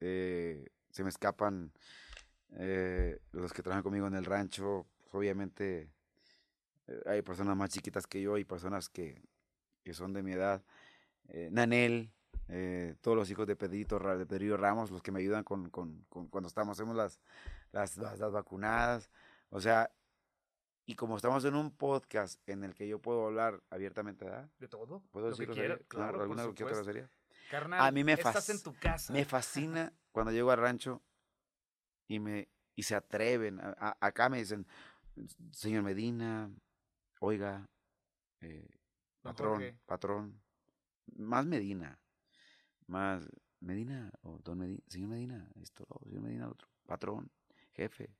eh, se me escapan eh, los que trabajan conmigo en el rancho. obviamente eh, hay personas más chiquitas que yo y personas que, que son de mi edad. Eh, Nanel, eh, todos los hijos de Pedrito, de Pedrillo Ramos, los que me ayudan con, con- con- cuando estamos, hacemos las, las, las, las vacunadas. O sea, y como estamos en un podcast en el que yo puedo hablar abiertamente, ¿verdad? ¿De todo? ¿Puedo decir claro, ¿Alguna que otra grosería? Carnal, A mí me estás fas- en tu casa. Me fascina (laughs) cuando llego al rancho y me y se atreven. a- a- acá me dicen, señor Medina, oiga, eh, patrón, Jorge. patrón, más Medina, más Medina, o don Medina, señor Medina, esto, o señor Medina, otro, patrón, jefe,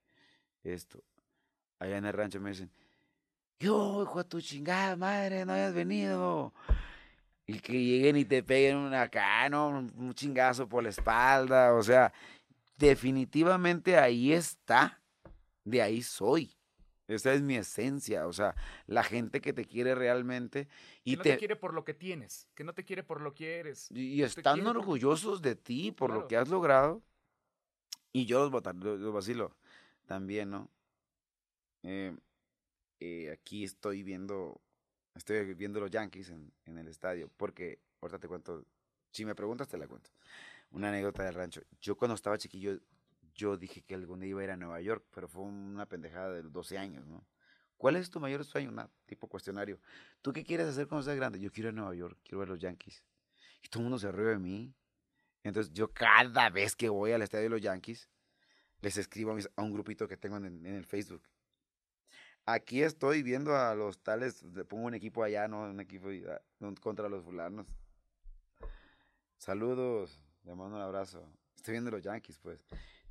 esto. Allá en el rancho me dicen, yo, hijo de tu chingada madre, no hayas venido. Y que lleguen y te peguen una acá, ¿no? Un un chingazo por la espalda. O sea, definitivamente ahí está. De ahí soy. Esa es mi esencia. O sea, la gente que te quiere realmente y que no te, te quiere por lo que tienes, que no te quiere por lo que eres. y te están por- orgullosos de ti por lo que has logrado. Y yo los, los, los vacilo también, ¿no? Eh, eh, aquí estoy viendo, estoy viendo los Yankees en, en el estadio, porque ahorita te cuento, si me preguntas te la cuento. Una anécdota del rancho. Yo cuando estaba chiquillo, yo dije que algún día iba a ir a Nueva York, pero fue una pendejada de 12 años, ¿no? ¿Cuál es tu mayor sueño? Una tipo cuestionario. ¿Tú qué quieres hacer cuando seas grande? Yo quiero ir a Nueva York, quiero ver los Yankees. Y todo el mundo se ríe de mí. Entonces yo cada vez que voy al estadio de los Yankees, les escribo a, a un grupito que tengo en, el Facebook. Aquí estoy viendo a los tales, le pongo un equipo allá, ¿no? Un equipo ah, contra los fulanos. Saludos, le mando un abrazo. Estoy viendo los Yankees, pues.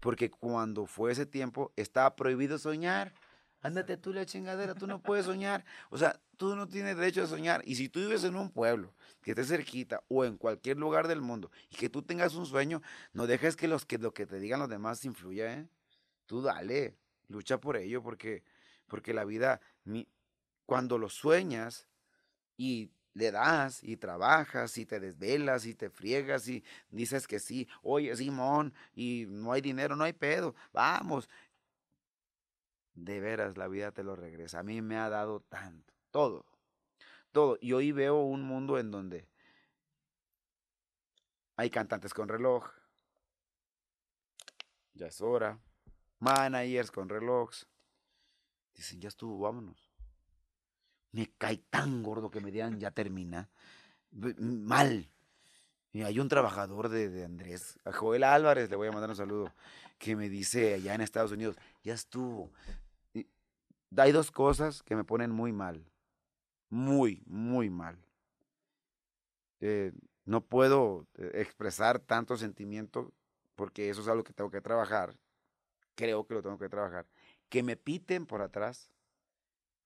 Porque cuando fue ese tiempo, estaba prohibido soñar. Ándate tú la chingadera, tú no puedes (laughs) soñar. O sea, tú no tienes derecho a soñar. Y si tú vives en un pueblo que esté cerquita o en cualquier lugar del mundo y que tú tengas un sueño, no dejes que, los, que lo que te digan los demás influya, ¿eh? Tú dale, lucha por ello porque, porque la vida, mi- cuando lo sueñas y le das y trabajas y te desvelas y te friegas y dices que sí, oye Simón, y no hay dinero, no hay pedo, vamos. De veras, la vida te lo regresa. A mí me ha dado tanto, todo, todo. Y hoy veo un mundo en donde hay cantantes con reloj, ya es hora, managers con relojes. Dicen, ya estuvo, vámonos. Me cae tan gordo que me digan, ya termina. Mal. Y hay un trabajador de, de Andrés, Joel Álvarez, le voy a mandar un saludo, que me dice allá en Estados Unidos, ya estuvo. Y hay dos cosas que me ponen muy mal. Muy, muy mal. Eh, no puedo eh, expresar tanto sentimiento porque eso es algo que tengo que trabajar. Creo que lo tengo que trabajar. Que me piten por atrás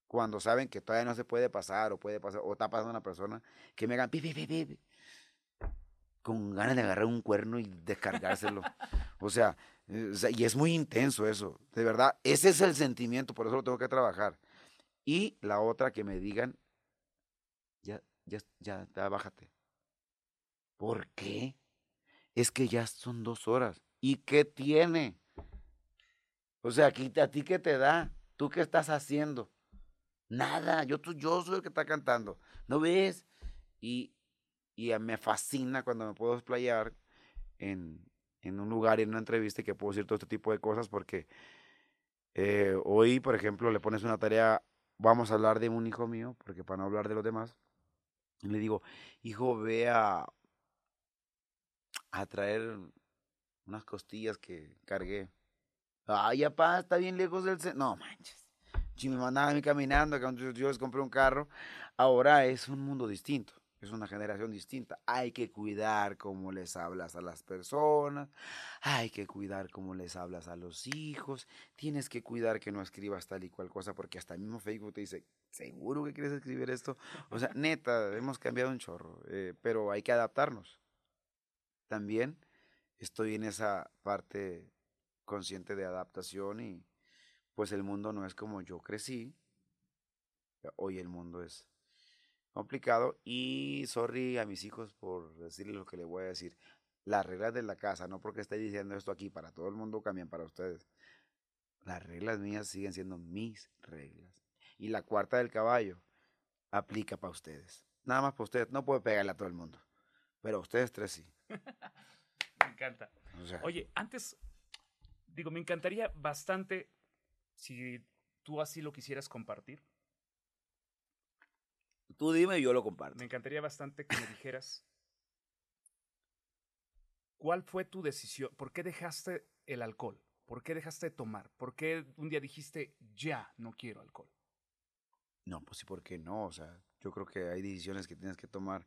cuando saben que todavía no se puede pasar o puede pasar o está pasando una persona que me hagan pi, pi, pi, pi, con ganas de agarrar un cuerno y descargárselo. o, sea, eh, o sea, y es muy intenso eso, de verdad, ese es el sentimiento, por eso lo tengo que trabajar. Y la otra que me digan, ya, ya, ya, ya bájate. ¿Por qué? Es que ya son dos horas. ¿Y qué tiene? O sea, ¿a ti qué te da? ¿Tú qué estás haciendo? Nada, yo, tú- yo soy el que está cantando. ¿No ves? Y, y me fascina cuando me puedo explayar en, en un lugar, en una entrevista, y que puedo decir todo este tipo de cosas, porque eh, hoy, por ejemplo, le pones una tarea, vamos a hablar de un hijo mío, porque para no hablar de los demás, y le digo, hijo, ve a, traer unas costillas que cargué. Ay, papá, está bien lejos del. No, manches. Si me mandaban a mí caminando, cuando yo, les compré un carro, ahora es un mundo distinto, es una generación distinta. Hay que cuidar cómo les hablas a las personas, hay que cuidar cómo les hablas a los hijos, tienes que cuidar que no escribas tal y cual cosa, porque hasta el mismo Facebook te dice, ¿seguro que quieres escribir esto? O sea, neta, hemos cambiado un chorro, eh, pero hay que adaptarnos. También estoy en esa parte consciente de adaptación y pues el mundo no es como yo crecí. Hoy el mundo es complicado y sorry a mis hijos por decirles lo que les voy a decir. Las reglas de la casa, no porque esté diciendo esto aquí para todo el mundo, cambian para ustedes. Las reglas mías siguen siendo mis reglas. Y la cuarta del caballo aplica para ustedes. Nada más para ustedes. No puede pegarle a todo el mundo. Pero ustedes tres sí. (laughs) me encanta. Oye, antes, digo, me encantaría bastante si tú así lo quisieras compartir. Tú dime y yo lo comparto. Me encantaría bastante que me dijeras cuál fue tu decisión, por qué dejaste el alcohol, por qué dejaste de tomar, por qué un día dijiste ya no quiero alcohol. No, pues sí, ¿por qué no? O sea, yo creo que hay decisiones que tienes que tomar.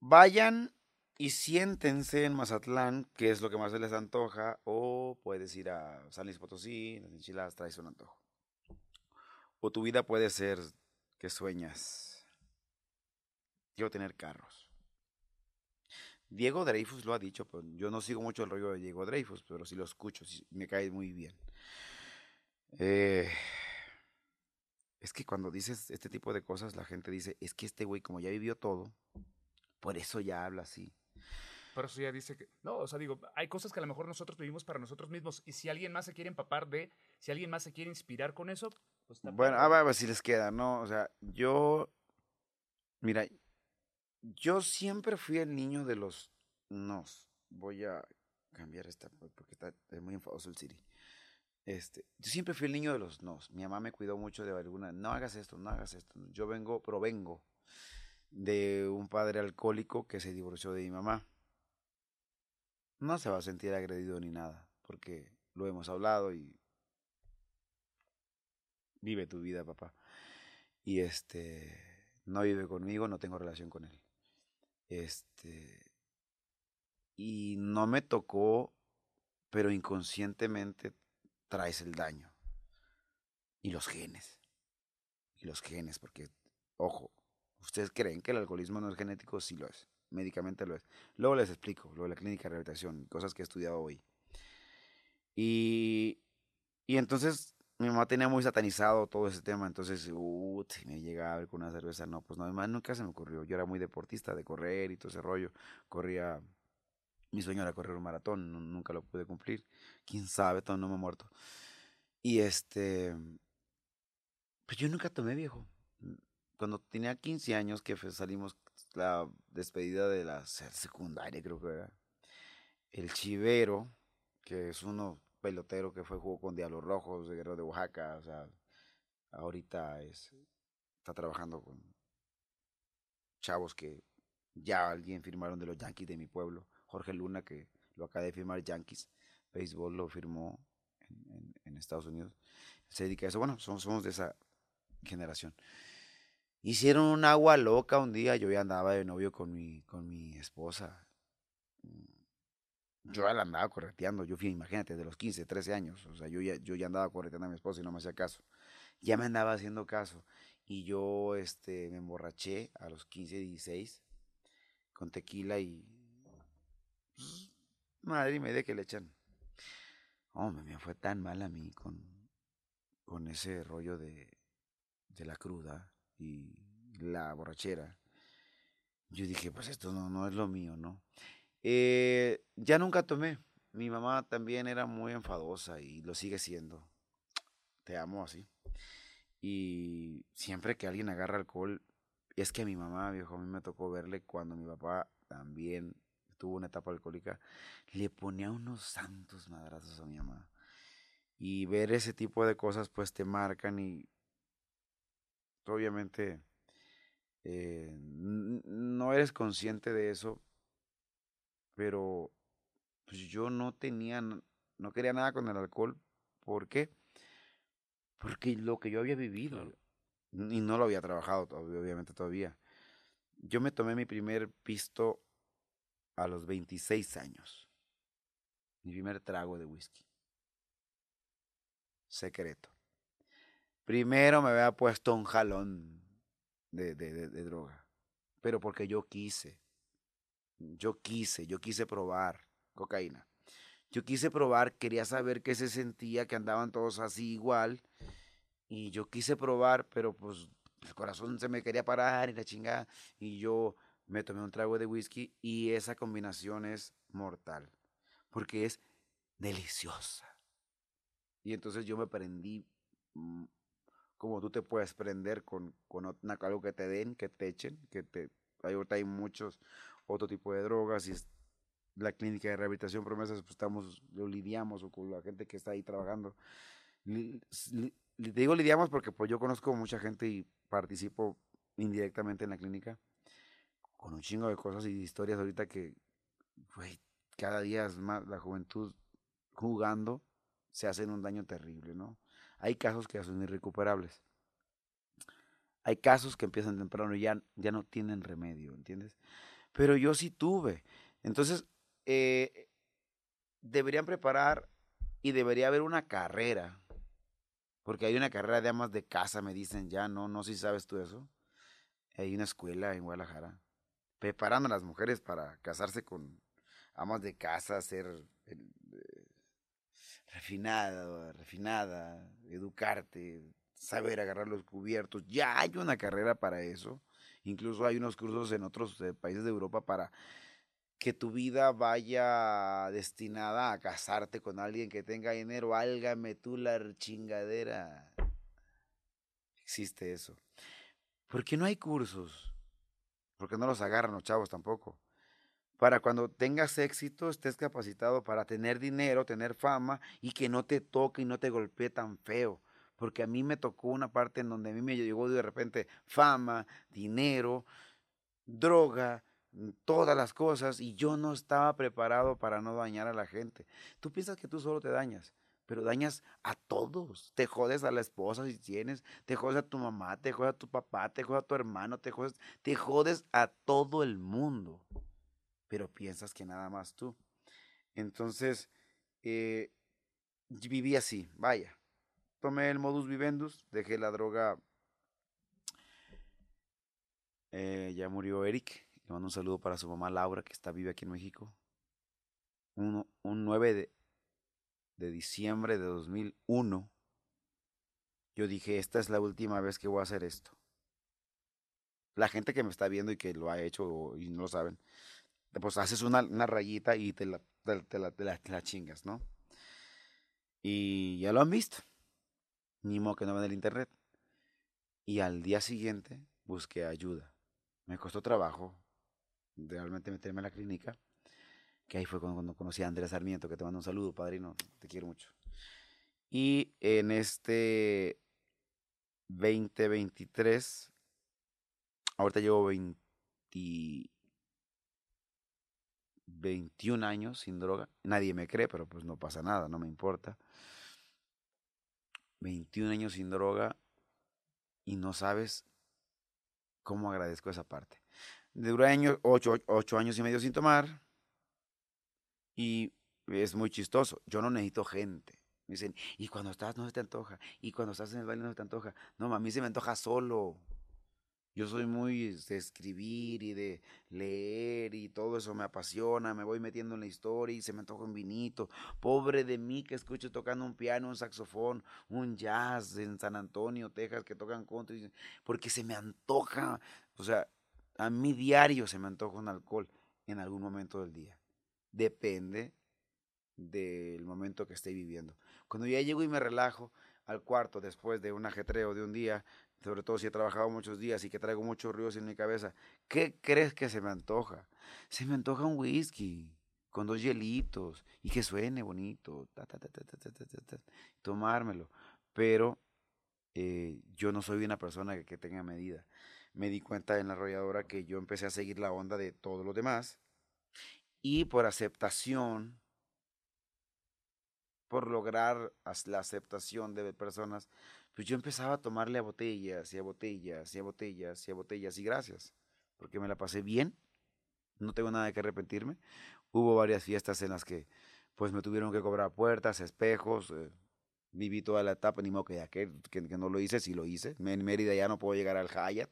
Vayan y siéntense en Mazatlán, que es lo que más se les antoja, o puedes ir a San Luis Potosí, las enchiladas traes un antojo. O tu vida puede ser que sueñas. Quiero tener carros. Diego Dreyfus lo ha dicho, pero yo no sigo mucho el rollo de Diego Dreyfus, pero sí lo escucho, me cae muy bien. Eh, es que cuando dices este tipo de cosas, la gente dice, es que este güey como ya vivió todo, por eso ya habla así. Por eso ya dice que, no, o sea, digo, hay cosas que a lo mejor nosotros vivimos para nosotros mismos y si alguien más se quiere empapar de, si alguien más se quiere inspirar con eso, pues está Bueno, a ver, si les queda, ¿no? O sea, yo, mira, yo siempre fui el niño de los nos. Voy a cambiar esta porque está muy enfadoso el Siri. Este, yo siempre fui el niño de los nos. Mi mamá me cuidó mucho de alguna, no hagas esto, no hagas esto. Yo vengo, provengo de un padre alcohólico que se divorció de mi mamá no se va a sentir agredido ni nada, porque lo hemos hablado y vive tu vida, papá. Y este, no vive conmigo, no tengo relación con él. Este, y no me tocó, pero inconscientemente traes el daño. Y los genes. Y los genes, porque, ojo, ustedes creen que el alcoholismo no es genético, sí lo es médicamente lo es. Luego les explico, lo de la clínica de rehabilitación, cosas que he estudiado hoy. Y, y entonces mi mamá tenía muy satanizado todo ese tema, entonces, uh, me llegaba a ver con una cerveza, no, pues no, además nunca se me ocurrió. Yo era muy deportista de correr y todo ese rollo. Corría, mi sueño era correr un maratón, nunca lo pude cumplir. Quién sabe, todo no me he muerto. Y este, pues yo nunca tomé viejo. Cuando tenía 15 años que salimos la despedida de la secundaria, creo que era. El Chivero, que es uno pelotero que fue jugó con Diablos Rojos de Guerrero de Oaxaca, o sea, ahorita es, está trabajando con chavos que ya alguien firmaron de los Yankees de mi pueblo. Jorge Luna, que lo acaba de firmar Yankees, béisbol lo firmó en, Estados Unidos. Se dedica a eso. Bueno, somos de esa generación. Hicieron un agua loca un día, yo ya andaba de novio con mi, con mi esposa. Yo ya la andaba correteando, yo fui, imagínate, de los 15, 13 años, o sea, yo ya, yo ya andaba correteando a mi esposa y no me hacía caso. Ya me andaba haciendo caso. Y yo este, me emborraché a los 15, 16 con tequila y... Pues, madre me de que le echan. Hombre, me fue tan mal a mí con, con ese rollo de, de la cruda la borrachera, yo dije, pues esto no, no es lo mío, ¿no? Eh, ya nunca tomé. Mi mamá también era muy enfadosa y lo sigue siendo. Te amo así. Y siempre que alguien agarra alcohol, es que a mi mamá, viejo, a mí me tocó verle cuando mi papá también tuvo una etapa alcohólica, le ponía unos santos madrazos a mi mamá. Y ver ese tipo de cosas pues te marcan y obviamente eh, no eres consciente de eso, pero pues yo no tenía, no quería nada con el alcohol. ¿Por qué? Porque lo que yo había vivido y no lo había trabajado obviamente todavía. Yo me tomé mi primer pisto a los 26 años. Mi primer trago de whisky. Secreto. Primero me había puesto un jalón de, de, de, droga, pero porque yo quise. Yo quise, yo quise probar cocaína. Yo quise probar, quería saber qué se sentía, que andaban todos así igual. Y yo quise probar, pero pues el corazón se me quería parar y la chingada. Y yo me tomé un trago de whisky y esa combinación es mortal. Porque es deliciosa. Y entonces yo me prendí mm, como tú te puedes prender con, con algo que te den, que te echen, que te... Ahorita hay muchos otro tipo de drogas y la clínica de rehabilitación promesas, pues estamos, lo lidiamos o con la gente que está ahí trabajando. te digo lidiamos porque pues yo conozco mucha gente y participo indirectamente en la clínica con un chingo de cosas y historias ahorita que, cada día es más la juventud jugando se hacen un daño terrible, ¿no? Hay casos que son irrecuperables. Hay casos que empiezan temprano y ya, ya no tienen remedio, ¿entiendes? Pero yo sí tuve. Entonces, eh, deberían preparar y debería haber una carrera. Porque hay una carrera de amas de casa, me dicen ya, no, no sé si sabes tú eso. Hay una escuela en Guadalajara preparando a las mujeres para casarse con amas de casa, ser eh, refinada, refinada, educarte, saber agarrar los cubiertos. Ya hay una carrera para eso. Incluso hay unos cursos en otros eh, países de Europa para que tu vida vaya destinada a casarte con alguien que tenga dinero. Álgame tú la chingadera. Existe eso. ¿Por qué no hay cursos? Porque no los agarran los chavos tampoco. Para cuando tengas éxito, estés capacitado para tener dinero, tener fama y que no te toque y no te golpee tan feo. Porque a mí me tocó una parte en donde a mí me llegó de repente fama, dinero, droga, Mm, todas las cosas y yo no estaba preparado para no dañar a la gente. Tú piensas que tú solo te dañas, pero dañas a todos. Te jodes a la esposa si tienes, te jodes a tu mamá, te jodes a tu papá, te jodes a tu hermano, te jodes, te jodes a todo el mundo. Pero piensas que nada más tú. Entonces, eh, viví así, vaya. Tomé el modus vivendus, dejé la droga. Eh, ya murió Eric, le mando un saludo para su mamá Laura, que está viva aquí en México. Un, un 9 de, de diciembre de 2001, yo dije, esta es la última vez que voy a hacer esto. La gente que me está viendo y que lo ha hecho y no lo saben, pues haces una, una rayita y te la, te, la, te, la, chingas, ¿no? Y ya lo han visto. Ni modo que no ven el internet. Y al día siguiente busqué ayuda. Me costó trabajo, realmente meterme en la clínica, que ahí fue cuando, conocí a Andrés Sarmiento, que te mando un saludo, padrino, te quiero mucho. Y en este 2023, ahorita llevo 20, 21 años sin droga. Nadie me cree, pero pues no pasa nada, no me importa. 21 años sin droga y no sabes cómo agradezco esa parte. Duré años, ocho, ocho años y medio sin tomar. Y es muy chistoso. Yo no necesito gente. Me dicen, y cuando estás no se te antoja. Y cuando estás en el baile no se te antoja. No, a mí se me antoja solo. Yo soy muy de escribir y de leer y todo eso me apasiona. Me voy metiendo en la historia y se me antoja un vinito. Pobre de mí que escucho tocando un piano, un saxofón, un jazz en San Antonio, Texas, que tocan country. Porque se me antoja. O sea, a mí diario se me antoja un alcohol en algún momento del día. Depende del momento que esté viviendo. Cuando ya llego y me relajo al cuarto después de un ajetreo de un día, sobre todo si he trabajado muchos días y que traigo muchos ríos en mi cabeza, ¿qué crees que se me antoja? Se me antoja un whisky con dos hielitos y que suene bonito, tomármelo. Pero eh, yo no soy una persona que tenga medida me di cuenta en la arrolladora que yo empecé a seguir la onda de todos los demás y por aceptación, por lograr la aceptación de personas, pues yo empezaba a tomarle a botellas y a botellas y a botellas y a botellas y gracias, porque me la pasé bien, no tengo nada que arrepentirme. Hubo varias fiestas en las que pues me tuvieron que cobrar puertas, espejos, eh, viví toda la etapa, ni modo que ya que, que, no lo hice, sí lo hice. En Mérida ya no puedo llegar al Hyatt,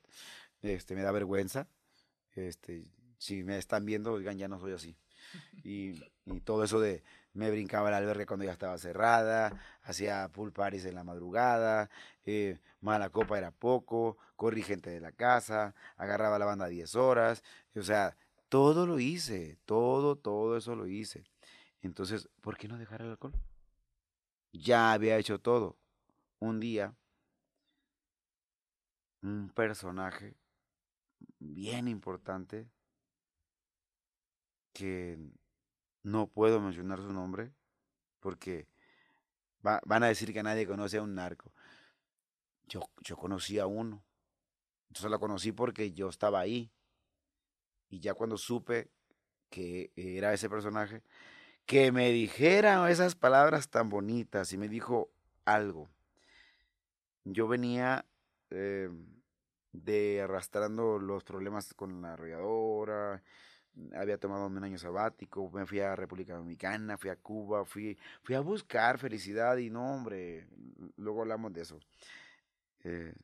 este, me da vergüenza. Este, si me están viendo, oigan, ya no soy así. Y, y todo eso de, me brincaba el albergue cuando ya estaba cerrada, hacía pool parties en la madrugada, eh, mala copa era poco, corrí gente de la casa, agarraba la banda a 10 horas, o sea, todo lo hice, todo, todo eso lo hice. Entonces, ¿por qué no dejar el alcohol? Ya había hecho todo. Un día, un personaje bien importante que no puedo mencionar su nombre porque van a decir que nadie conoce a un narco. Yo, yo conocí a uno. Entonces lo conocí porque yo estaba ahí. Y ya cuando supe que era ese personaje, que me dijera esas palabras tan bonitas y me dijo algo. Yo venía eh, de arrastrando los problemas con la arrolladora, había tomado un año sabático, me fui a República Dominicana, fui a Cuba, fui, fui a buscar felicidad y no, hombre, luego hablamos de eso. Eh,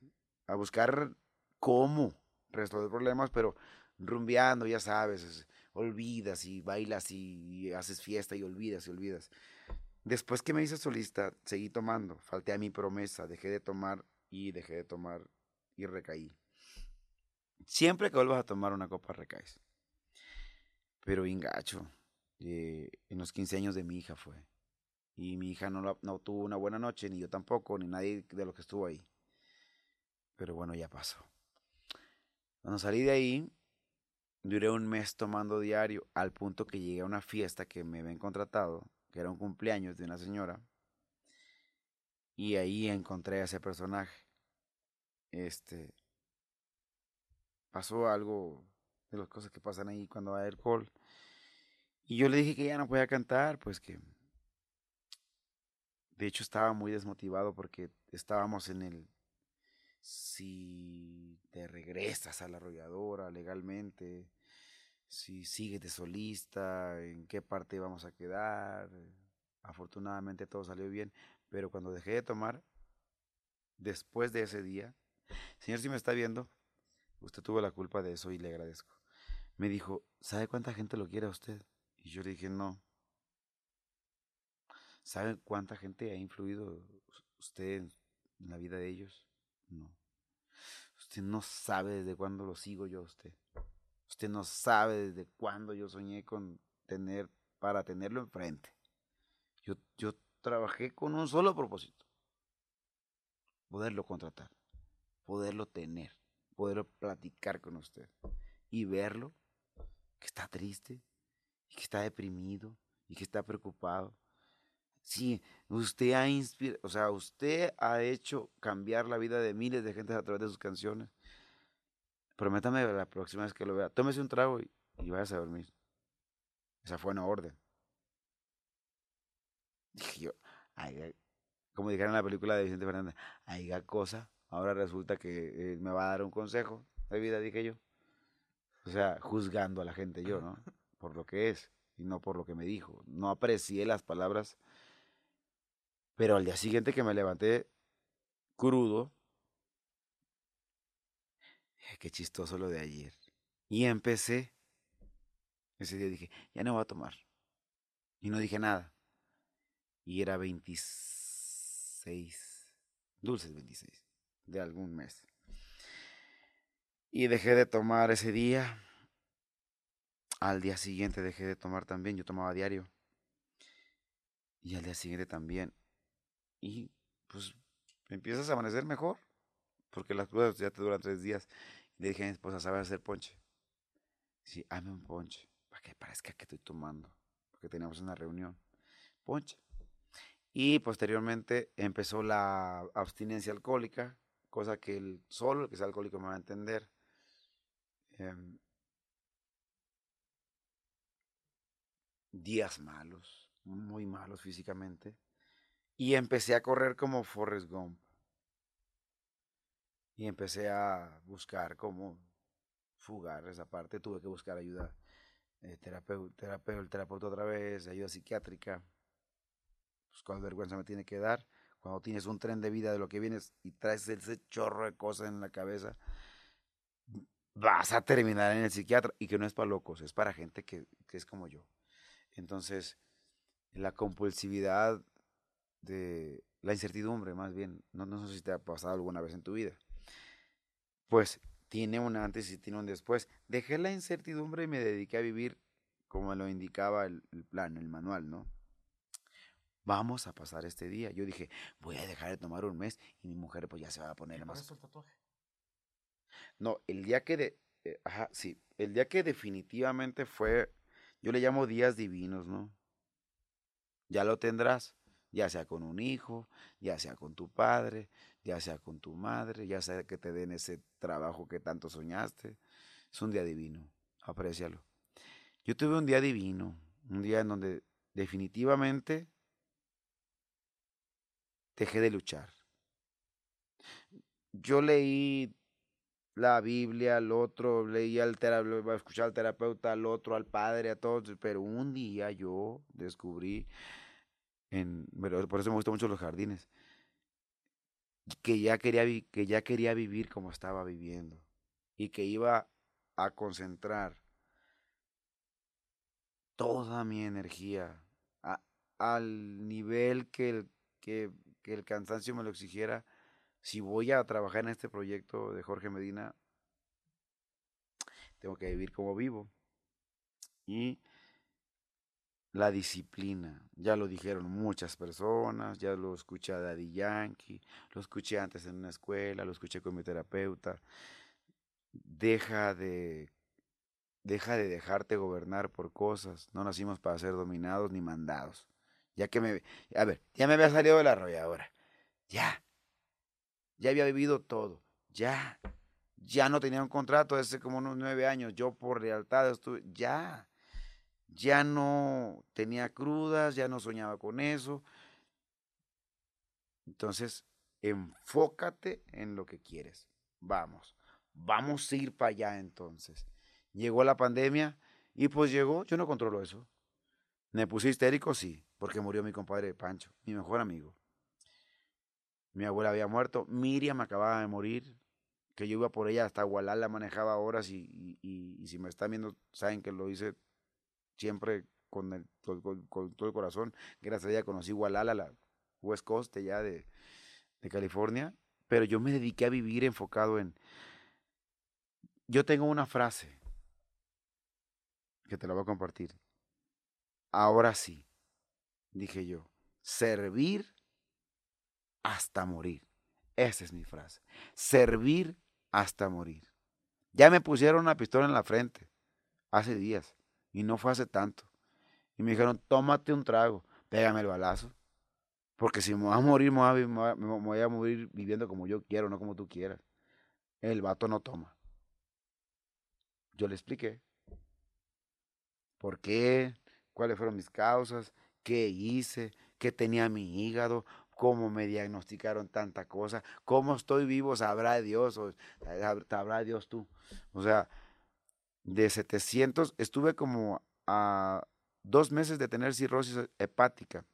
a buscar cómo resolver problemas, pero rumbeando, ya sabes, olvidas y bailas y haces fiesta y olvidas y olvidas. Después que me hice solista, seguí tomando, falté a mi promesa, dejé de tomar y dejé de tomar y recaí. Siempre que vuelvas a tomar una copa recaes. Pero ingacho. Eh, en los 15 años de mi hija fue. Y mi hija no, no tuvo una buena noche, ni yo tampoco, ni nadie de los que estuvo ahí. Pero bueno, ya pasó. Cuando salí de ahí, duré un mes tomando diario, al punto que llegué a una fiesta que me habían contratado, que era un cumpleaños de una señora. Y ahí encontré a ese personaje. Este. Pasó algo de las cosas que pasan ahí cuando hay alcohol. Y yo le dije que ya no podía cantar, pues que... De hecho estaba muy desmotivado porque estábamos en el... Si te regresas a la arrolladora legalmente, si sigues de solista, en qué parte vamos a quedar. Afortunadamente todo salió bien, pero cuando dejé de tomar, después de ese día, señor, si me está viendo, usted tuvo la culpa de eso y le agradezco me dijo, ¿sabe cuánta gente lo quiere a usted? Y yo le dije, no. ¿Sabe cuánta gente ha influido usted en la vida de ellos? No. Usted no sabe desde cuándo lo sigo yo a usted. Usted no sabe desde cuándo yo soñé con tener, para tenerlo enfrente. Yo, yo trabajé con un solo propósito. Poderlo contratar, poderlo tener, poderlo platicar con usted y verlo que está triste y que está deprimido y que está preocupado. Sí, usted ha inspirado, o sea, usted ha hecho cambiar la vida de miles de gente a través de sus canciones. Prométame la próxima vez que lo vea, tómese un trago y, y vayas a dormir. Esa fue una orden. Dije yo, como dijeron en la película de Vicente Fernández, haya cosa, ahora resulta que me va a dar un consejo de vida, dije yo. O sea, juzgando a la gente yo, ¿no? Por lo que es y no por lo que me dijo. No aprecié las palabras. Pero al día siguiente que me levanté crudo, qué chistoso lo de ayer. Y empecé. Ese día dije, ya no voy a tomar. Y no dije nada. Y era 26, dulces 26, de algún mes. Y dejé de tomar ese día. Al día siguiente dejé de tomar también. Yo tomaba diario. Y al día siguiente también. Y pues empiezas a amanecer mejor. Porque las pruebas ya te duran tres días. Y le dije a mi esposa, ¿sabes hacer ponche? Sí, hazme un ponche. Para que parezca que estoy tomando. Porque teníamos una reunión. Ponche. Y posteriormente empezó la abstinencia alcohólica. Cosa que el solo el que sea alcohólico me va a entender Em, días malos, muy malos físicamente, y empecé a correr como Forrest Gump. Y empecé a buscar cómo fugar esa parte. Tuve que buscar ayuda eh, terapeuta, terapeuta otra vez, ayuda psiquiátrica. Pues cuál vergüenza me tiene que dar. Cuando tienes un tren de vida de lo que vienes y traes ese chorro de cosas en la cabeza, vas a terminar en el psiquiatra y que no es para locos, es para gente que, es como yo. Entonces, la compulsividad de la incertidumbre, más bien. No, no sé si te ha pasado alguna vez en tu vida. Pues tiene un antes y tiene un después. Dejé la incertidumbre y me dediqué a vivir como lo indicaba el, plan, el manual, ¿no? Vamos a pasar este día. Yo dije, voy a dejar de tomar un mes y mi mujer pues ya se va a poner más. El tatuaje? No, el día que de, eh, ajá, sí, el día que definitivamente fue, yo le llamo días divinos, ¿no? Ya lo tendrás, ya sea con un hijo, ya sea con tu padre, ya sea con tu madre, ya sea que te den ese trabajo que tanto soñaste. Es un día divino, aprécialo. Yo tuve un día divino, un día en donde definitivamente dejé de luchar. Yo leí la Biblia, al otro, leí al terapeuta, escuchar al terapeuta, al otro, al padre, a todos, pero un día yo descubrí, por eso me gustan mucho los jardines, que ya quería, que ya quería vivir como estaba viviendo y que iba a concentrar toda mi energía al nivel que el, que, que el cansancio me lo exigiera. Si voy a trabajar en este proyecto de Jorge Medina, tengo que vivir como vivo. Y la disciplina. Ya lo dijeron muchas personas, ya lo escuché a Daddy Yankee, lo escuché antes en una escuela, lo escuché con mi terapeuta. Deja de deja de dejarte gobernar por cosas. No nacimos para ser dominados ni mandados. Ya que me a ver, ya me había salido de la arrolladora. Ya. Ya había vivido todo. Ya. Ya no tenía un contrato hace como unos nueve años. Yo por lealtad estuve. Ya ya no tenía crudas, ya no soñaba con eso. Entonces, enfócate en lo que quieres. Vamos, vamos a ir para allá entonces. Llegó la pandemia y pues llegó, yo no controlo eso. Me puse histérico, sí, porque murió mi compadre Pancho, mi mejor amigo. Mi abuela había muerto, Miriam acababa de morir, que yo iba por ella hasta Gualala, manejaba horas y, y si me están viendo saben que lo hice siempre con, el, con, todo el corazón. Gracias a ella conocí Gualala, la West Coast ya de, de California, pero yo me dediqué a vivir enfocado en... Yo tengo una frase que te la voy a compartir. Ahora sí, dije yo, servir hasta morir. Esa es mi frase. Servir hasta morir. Ya me pusieron una pistola en la frente hace días. Y no fue hace tanto. Y me dijeron, tómate un trago, pégame el balazo. Porque si me voy a morir, me voy a, morir viviendo como yo quiero, no como tú quieras. El vato no toma. Yo le expliqué. ¿Por qué? ¿Cuáles fueron mis causas? ¿Qué hice? ¿Qué tenía mi hígado? ¿Cómo me diagnosticaron tanta cosa? ¿Cómo estoy vivo? Sabrá Dios o sabrá Dios tú. O sea, de 700, estuve como a dos meses de tener cirrosis hepática.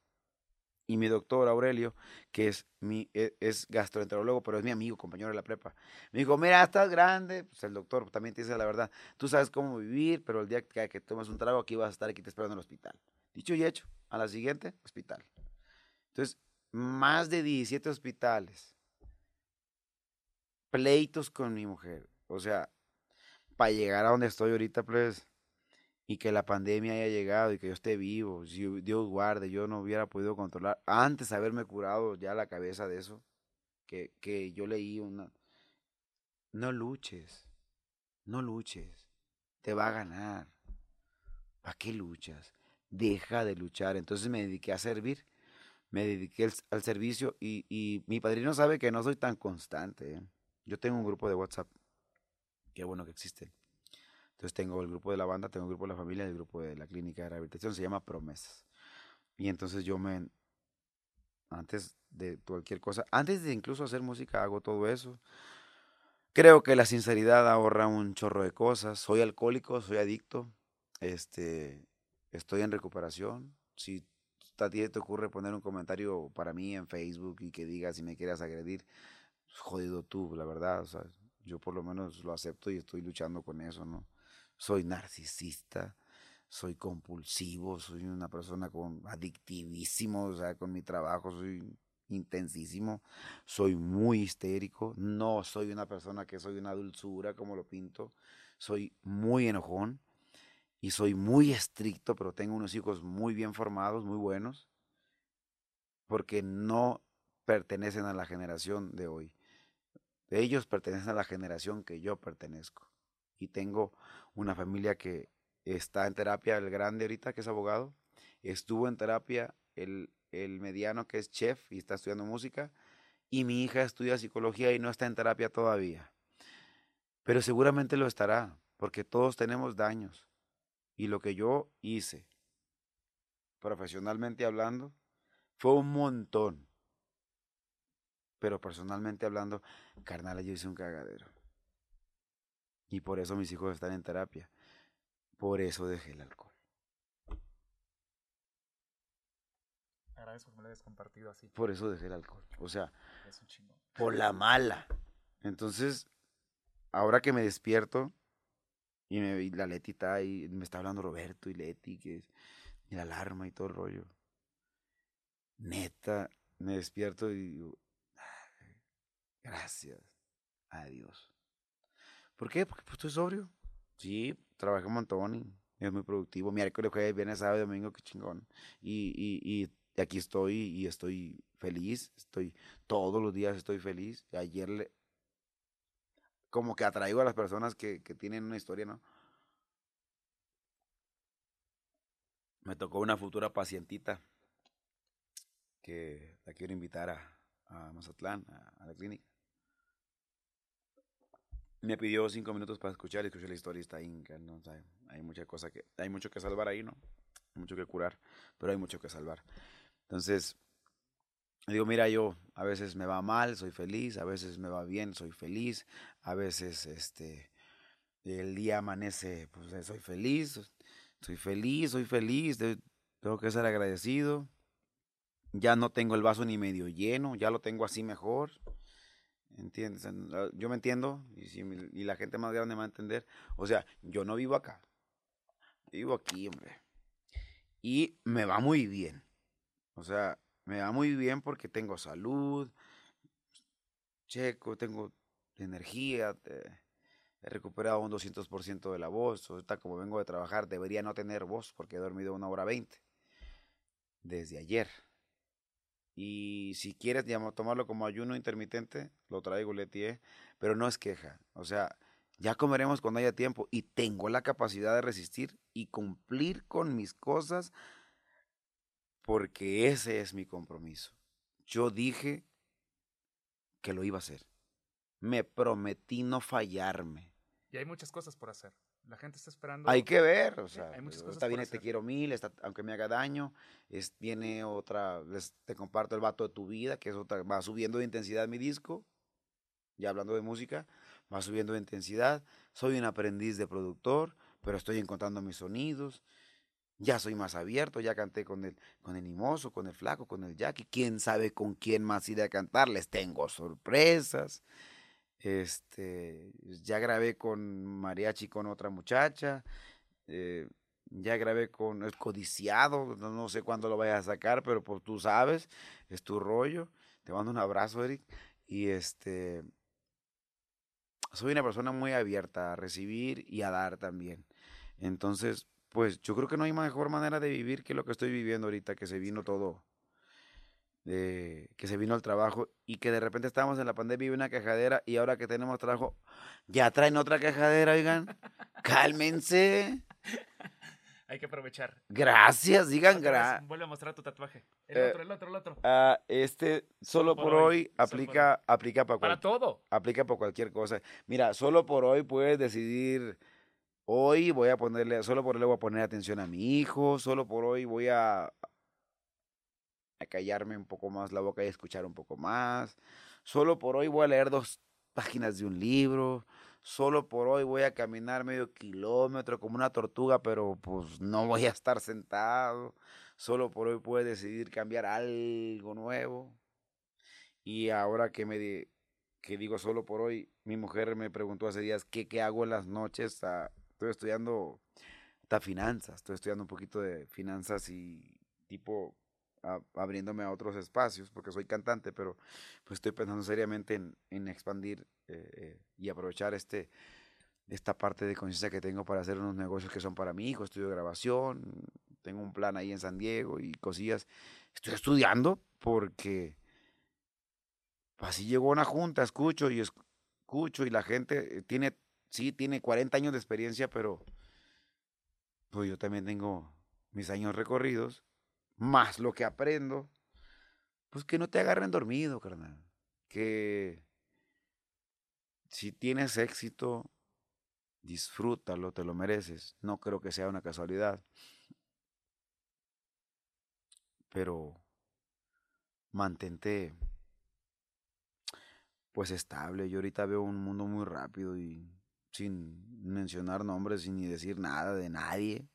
Y mi doctor Aurelio, que es, mi, e, es gastroenterólogo, pero es mi amigo, compañero de la prepa, me dijo, mira, estás grande, pues el doctor también te dice la verdad, tú sabes cómo vivir, pero el día que, que tomes un trago aquí vas a estar aquí te esperando en el hospital. Dicho y hecho, a la siguiente, hospital. Entonces, más de 17 hospitales, pleitos con mi mujer, o sea, para llegar a donde estoy ahorita, pues, y que la pandemia haya llegado y que yo esté vivo, si Dios guarde, yo no hubiera podido controlar, antes de haberme curado ya la cabeza de eso, que, que yo leí una, no luches, no luches, te va a ganar, ¿para qué luchas? Deja de luchar, entonces me dediqué a servir, me dediqué al, servicio y, y, mi padrino sabe que no soy tan constante, ¿eh? yo tengo un grupo de WhatsApp qué bueno que existen. Entonces tengo el grupo de la banda, tengo el grupo de la familia el grupo de la clínica de rehabilitación, se llama Promesas. Y entonces yo me, antes de cualquier cosa, antes de incluso hacer música, hago todo eso. Creo que la sinceridad ahorra un chorro de cosas. Soy alcohólico, soy adicto, este, estoy en recuperación. Si a ti te ocurre poner un comentario para mí en Facebook y que diga si me quieres agredir, jodido tú, la verdad. O sea, yo por lo menos lo acepto y estoy luchando con eso, ¿no? Soy narcisista, soy compulsivo, soy una persona con adictivísimo, o sea, con mi trabajo soy intensísimo, soy muy histérico, no soy una persona que soy una dulzura como lo pinto, soy muy enojón y soy muy estricto, pero tengo unos hijos muy bien formados, muy buenos, porque no pertenecen a la generación de hoy. Ellos pertenecen a la generación que yo pertenezco. Y tengo una familia que está en terapia, el grande ahorita, que es abogado. Estuvo en terapia el, el mediano, que es chef y está estudiando música. Y mi hija estudia psicología y no está en terapia todavía. Pero seguramente lo estará, porque todos tenemos daños. Y lo que yo hice, profesionalmente hablando, fue un montón. Pero personalmente hablando, carnal, yo hice un cagadero. Y por eso mis hijos están en terapia. Por eso dejé el alcohol. Agradezco que me lo hayas compartido así. Por eso dejé el alcohol. O sea, Es un por la mala. Entonces, ahora que me despierto y, me, y la Leti está ahí, me está hablando Roberto y Leti, que es, y la alarma y todo el rollo. Neta, me despierto y digo, "Ay, gracias a Dios. ¿Por qué? Porque pues, estoy sobrio. Sí, trabajé un montón y es muy productivo. Miércoles, jueves, viernes, sábado, domingo, qué chingón. Y, y, y aquí estoy y estoy feliz. Estoy todos los días estoy feliz. Ayer le, como que atraigo a las personas que, que tienen una historia, ¿no? Me tocó una futura pacientita que la quiero invitar a, a Mazatlán, a, a la clínica. Me pidió cinco minutos para escuchar escuché la historia está inca, ¿no? O sea, hay mucha cosa que, hay mucho que salvar ahí, ¿no? Hay mucho que curar, pero hay mucho que salvar. Entonces, digo, mira, yo a veces me va mal, soy feliz, a veces me va bien, soy feliz, a veces este el día amanece, pues eh, soy feliz, soy feliz, soy feliz, tengo que ser agradecido. Ya no tengo el vaso ni medio lleno, ya lo tengo así mejor. ¿Entiendes? En- ah, Yo me entiendo y, y la gente más grande me va a entender. O sea, yo no vivo acá. Vivo aquí, hombre. Y me va muy bien. O sea, me va muy bien porque tengo salud, checo, tengo energía, he recuperado un 200% de la voz. Ahorita como vengo de trabajar debería no tener voz porque he dormido una hora 20 desde ayer. Y si quieres tomarlo como ayuno intermitente, lo traigo, Leti, ¿eh? pero no es queja. O sea, ya comeremos cuando haya tiempo y tengo la capacidad de resistir y cumplir con mis cosas porque ese es mi compromiso. Yo dije que lo iba a hacer. Me prometí no fallarme. Y hay muchas cosas por hacer. La gente está esperando. Hay que ver, o Sí, sea, hay muchas esta cosas por viene Te hacer. quiero mil, esta, aunque me haga daño, es, viene otra, les- te comparto el vato de tu vida, que es otra, va subiendo de intensidad mi disco, ya hablando de música, va subiendo de intensidad, soy un aprendiz de productor, pero estoy encontrando mis sonidos, ya soy más abierto, ya canté con el, con el Mimoso, con el Flaco, con el Jackie, quién sabe con quién más iré a cantar, les tengo sorpresas, este, ya grabé con mariachi con otra muchacha, eh, ya grabé con el codiciado, no, no sé cuándo lo vayas a sacar, pero pues tú sabes, es tu rollo. Te mando un abrazo, Eric. Y este, soy una persona muy abierta a recibir y a dar también. Entonces, pues yo creo que no hay mejor manera de vivir que lo que estoy viviendo ahorita, que se vino todo, de, que se vino el trabajo y que de repente estábamos en la pandemia y una quejadera y ahora que tenemos trabajo, ya traen otra quejadera, oigan. Cálmense. Hay que aprovechar. Gracias, digan gracias. Vuelve a mostrar tu tatuaje. El Eh, otro, el otro, el otro. este solo por, por hoy, hoy, solo por aplica aplica para Para todo. aplica para cualquier cosa. Mira, solo por hoy puedes decidir hoy voy a ponerle solo por hoy voy a poner atención a mi hijo, solo por hoy voy a a callarme un poco más la boca y escuchar un poco más. Solo por hoy voy a leer dos páginas de un libro. Solo por hoy voy a caminar medio kilómetro como una tortuga, pero pues no voy a estar sentado. Solo por hoy puedo decidir cambiar algo nuevo. Y ahora que me di- que digo solo por hoy, mi mujer me preguntó hace días qué, qué hago en las noches. Ah, estoy estudiando Está finanzas, estoy estudiando un poquito de finanzas y tipo abriéndome a otros espacios, porque soy cantante, pero pues estoy pensando seriamente en, expandir eh, eh, y aprovechar este, esta parte de conciencia que tengo para hacer unos negocios que son para mi hijo, estudio de grabación, tengo un plan ahí en San Diego y cosillas. Estoy estudiando porque así llegó una junta, escucho y escucho y la gente tiene, sí, tiene 40 años de experiencia, pero pues yo también tengo mis años recorridos más lo que aprendo, pues que no te agarren dormido, carnal. Que si tienes éxito, disfrútalo, te lo mereces. No creo que sea una casualidad. Pero mantente pues estable. Yo ahorita veo un mundo muy rápido y sin mencionar nombres, sin ni decir nada de nadie.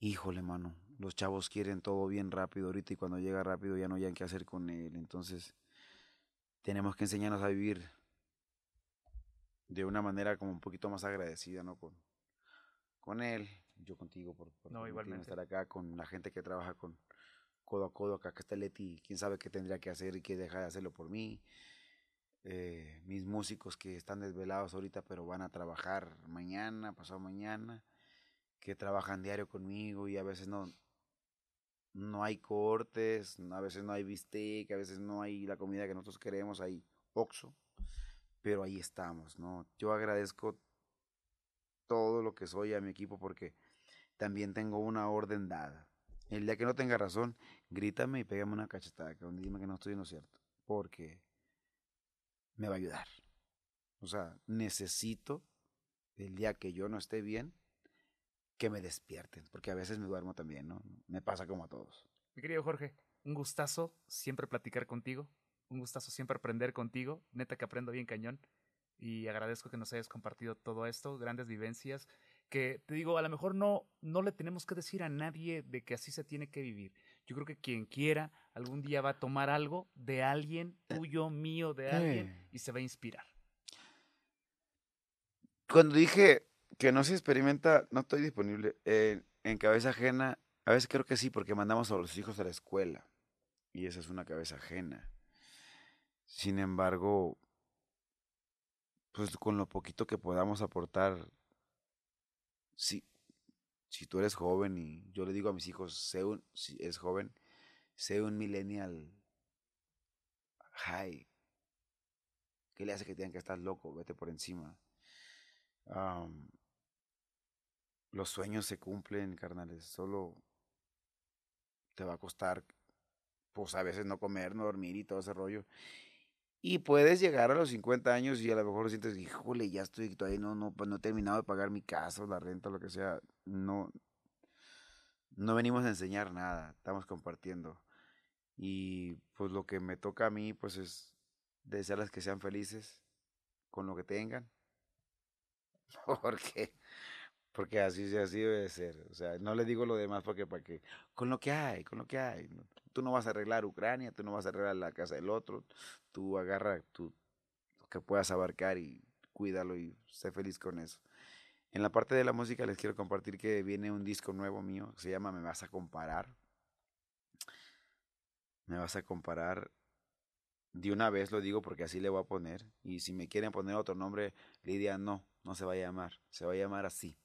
Híjole, mano, los chavos quieren todo bien rápido ahorita y cuando llega rápido ya no hayan qué hacer con él. Entonces, tenemos que enseñarnos a vivir de una manera como un poquito más agradecida, ¿no? Con, con él, yo contigo por, no, estar acá, con la gente que trabaja con codo a codo, acá que está Leti, quién sabe qué tendría que hacer y qué deja de hacerlo por mí. Eh, mis músicos que están desvelados ahorita, pero van a trabajar mañana, pasado mañana, que trabajan diario conmigo y a veces no, no hay cortes, a veces no hay bistec, a veces no hay la comida que nosotros queremos, hay oxo, pero ahí estamos, ¿no? Yo agradezco todo lo que soy a mi equipo porque también tengo una orden dada. El día que no tenga razón, grítame y pégame una cachetada, que dime que no estoy en lo cierto, porque me va a ayudar. O sea, necesito el día que yo no esté bien, que me despierten, porque a veces me duermo también, ¿no? Me pasa como a todos. Mi querido Jorge, un gustazo siempre platicar contigo, un gustazo siempre aprender contigo, neta que aprendo bien cañón y agradezco que nos hayas compartido todo esto, grandes vivencias, que te digo, a lo mejor no, no le tenemos que decir a nadie de que así se tiene que vivir. Yo creo que quien quiera algún día va a tomar algo de alguien, eh, tuyo, mío, de alguien, eh. y se va a inspirar. Cuando dije que no se experimenta, no estoy disponible. en cabeza ajena, a veces creo que sí, porque mandamos a los hijos a la escuela. Y esa es una cabeza ajena. Sin embargo, pues con lo poquito que podamos aportar, si, si tú eres joven y yo le digo a mis hijos, sé un, si eres joven, sé un millennial high. ¿Qué le hace que tengan que estar loco? Vete por encima los sueños se cumplen, carnales. Solo te va a costar, pues a veces no comer, no dormir y todo ese rollo. Y puedes llegar a los 50 años y a lo mejor sientes, híjole, ya estoy todavía no, no, pues no he terminado de pagar mi casa, la renta, lo que sea. No, no venimos a enseñar nada, estamos compartiendo. Y pues lo que me toca a mí, pues es desearles que sean felices con lo que tengan. (laughs) Porque porque así, así debe ser. O sea, no le digo lo demás porque para que, con lo que hay, con lo que hay. Tú no vas a arreglar Ucrania, tú no vas a arreglar la casa del otro. Tú agarra tú, lo que puedas abarcar y cuídalo y sé feliz con eso. En la parte de la música les quiero compartir que viene un disco nuevo mío se llama Me vas a comparar. Me vas a comparar. De una vez lo digo porque así le voy a poner. Y si me quieren poner otro nombre, Lidia, no, no se va a llamar. Se va a llamar así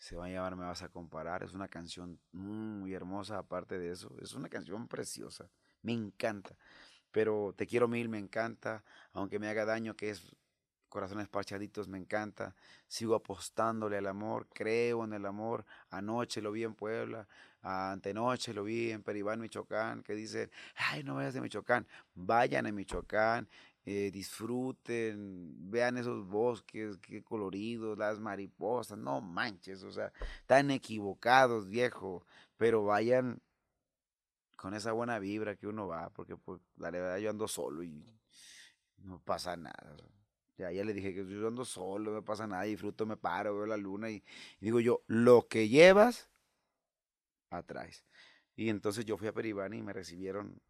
se va a llamar Me vas a comparar. Es una canción muy hermosa, aparte de eso. Es una canción preciosa. Me encanta. Pero Te quiero mil, me encanta. Aunque me haga daño, que es Corazones Parchaditos, me encanta. Sigo apostándole al amor. Creo en el amor. Anoche lo vi en Puebla. Antenoche lo vi en Peribán, Michoacán. Que dice, ay, no vayas de Michoacán. Vayan a Michoacán. Eh, disfruten, vean esos bosques, qué coloridos, las mariposas, no manches, o sea, están equivocados, viejo, pero vayan con esa buena vibra que uno va, porque pues la verdad yo ando solo y no pasa nada. Ya, ya le dije que yo ando solo, no pasa nada, disfruto, me paro, veo la luna y, digo yo, lo que llevas, atrás. Y entonces yo fui a Peribán y me recibieron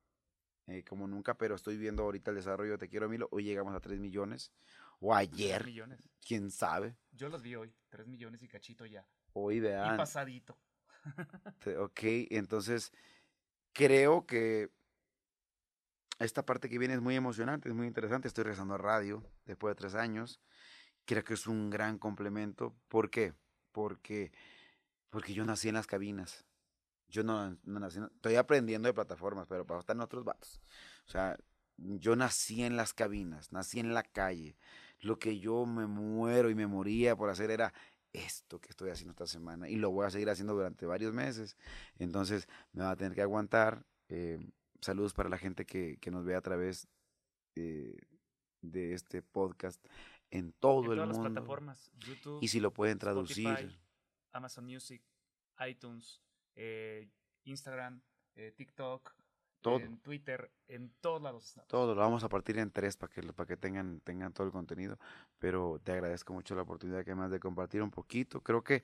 eh, como nunca, pero estoy viendo ahorita el desarrollo de Te Quiero Milo. Hoy llegamos a 3 millones. O ayer. millones. ¿Quién sabe? Yo los vi hoy, 3 millones y cachito ya. Hoy Y vean. pasadito. (laughs) Te- Ok, entonces creo que esta parte que viene es muy emocionante, es muy interesante. Estoy regresando a radio después de tres años. Creo que es un gran complemento. ¿Por qué? Porque, porque yo nací en las cabinas. Yo no, no nací, estoy aprendiendo de plataformas, pero para estar en otros vatos. O sea, yo nací en las cabinas, nací en la calle. Lo que yo me muero y me moría por hacer era esto que estoy haciendo esta semana y lo voy a seguir haciendo durante varios meses. Entonces me va a tener que aguantar. Eh, saludos para la gente que, que nos ve a través eh, de este podcast en todo en el todas las mundo. plataformas. YouTube, Y si lo pueden traducir. Spotify, Amazon Music, iTunes, eh, Instagram, eh, TikTok, Todo. en Twitter, en todos lados. Todo, lo vamos a partir en tres para que, para que tengan, tengan todo el contenido. Pero te agradezco mucho la oportunidad que me das de compartir un poquito. Creo que,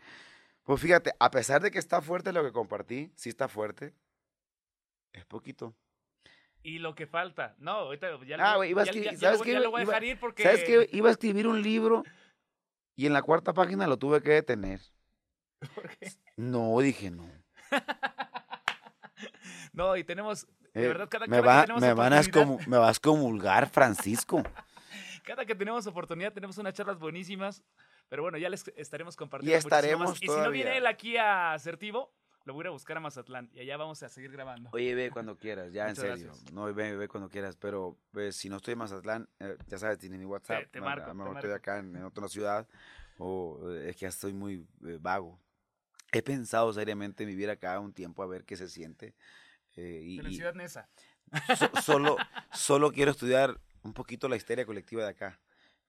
pues fíjate, a pesar de que está fuerte lo que compartí, sí está fuerte, es poquito. Y lo que falta. No, ahorita ya, Ah, lo, güey, iba a ya- escribir- ya- ya ¿sabes lo, qué? ya lo voy a Iba- dejar ir porque. ¿Sabes qué? Iba a escribir un libro y en la cuarta página lo tuve que detener. (laughs) porque- No, dije no. (laughs) No, y tenemos. De Eh, verdad, cada, me, cada va- que tenemos me, van a me vas a comulgar, Francisco. (laughs) Cada que tenemos oportunidad tenemos unas charlas buenísimas. Pero bueno, ya les estaremos compartiendo. Y estaremos más. Y si no viene él aquí a Asertivo, lo voy a buscar a Mazatlán. Y allá vamos a seguir grabando. Oye, ve cuando quieras, ya Muchas en serio. gracias. No, ve, ve cuando quieras, pero pues, si no estoy en Mazatlán, eh, ya sabes, tiene mi WhatsApp. te a- marco, a lo te mejor estoy acá en, en otra ciudad o eh, es que ya estoy muy eh, vago. He pensado seriamente vivir acá un tiempo a ver qué se siente. eh, y, Pero en Ciudad Neza. so- solo, (laughs) solo quiero estudiar un poquito la histeria colectiva de acá.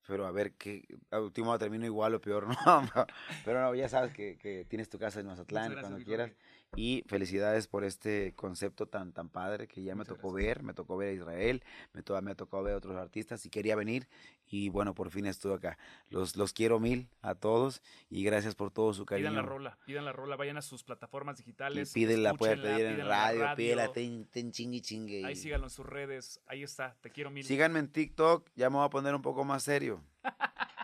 Pero a ver qué, a último termino igual o peor, (laughs) ¿no? Pero no, ya sabes que, que tienes tu casa en Mazatlán cuando quieras. Y felicidades por este concepto tan, tan padre que ya me tocó gracias. ver, me tocó ver a Israel, me, to- me tocó ver a otros artistas y quería venir y bueno, por fin estuve acá. Los, los quiero mil a todos y gracias por todo su cariño. Pidan la rola, pidan la rola, vayan a sus plataformas y digitales. pídela, puede escúchenla, pedir en la radio, pídela, radio. ten, ten chingue chingue. Ahí y- síganlo en sus redes, ahí está, te quiero mil. Síganme en TikTok, ya me voy a poner un poco más serio.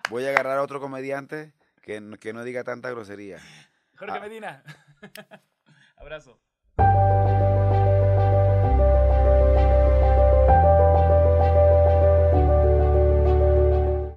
Voy a agarrar a otro comediante que no diga tanta grosería. (laughs) Jorge Ah. Medina. (laughs) Abrazo.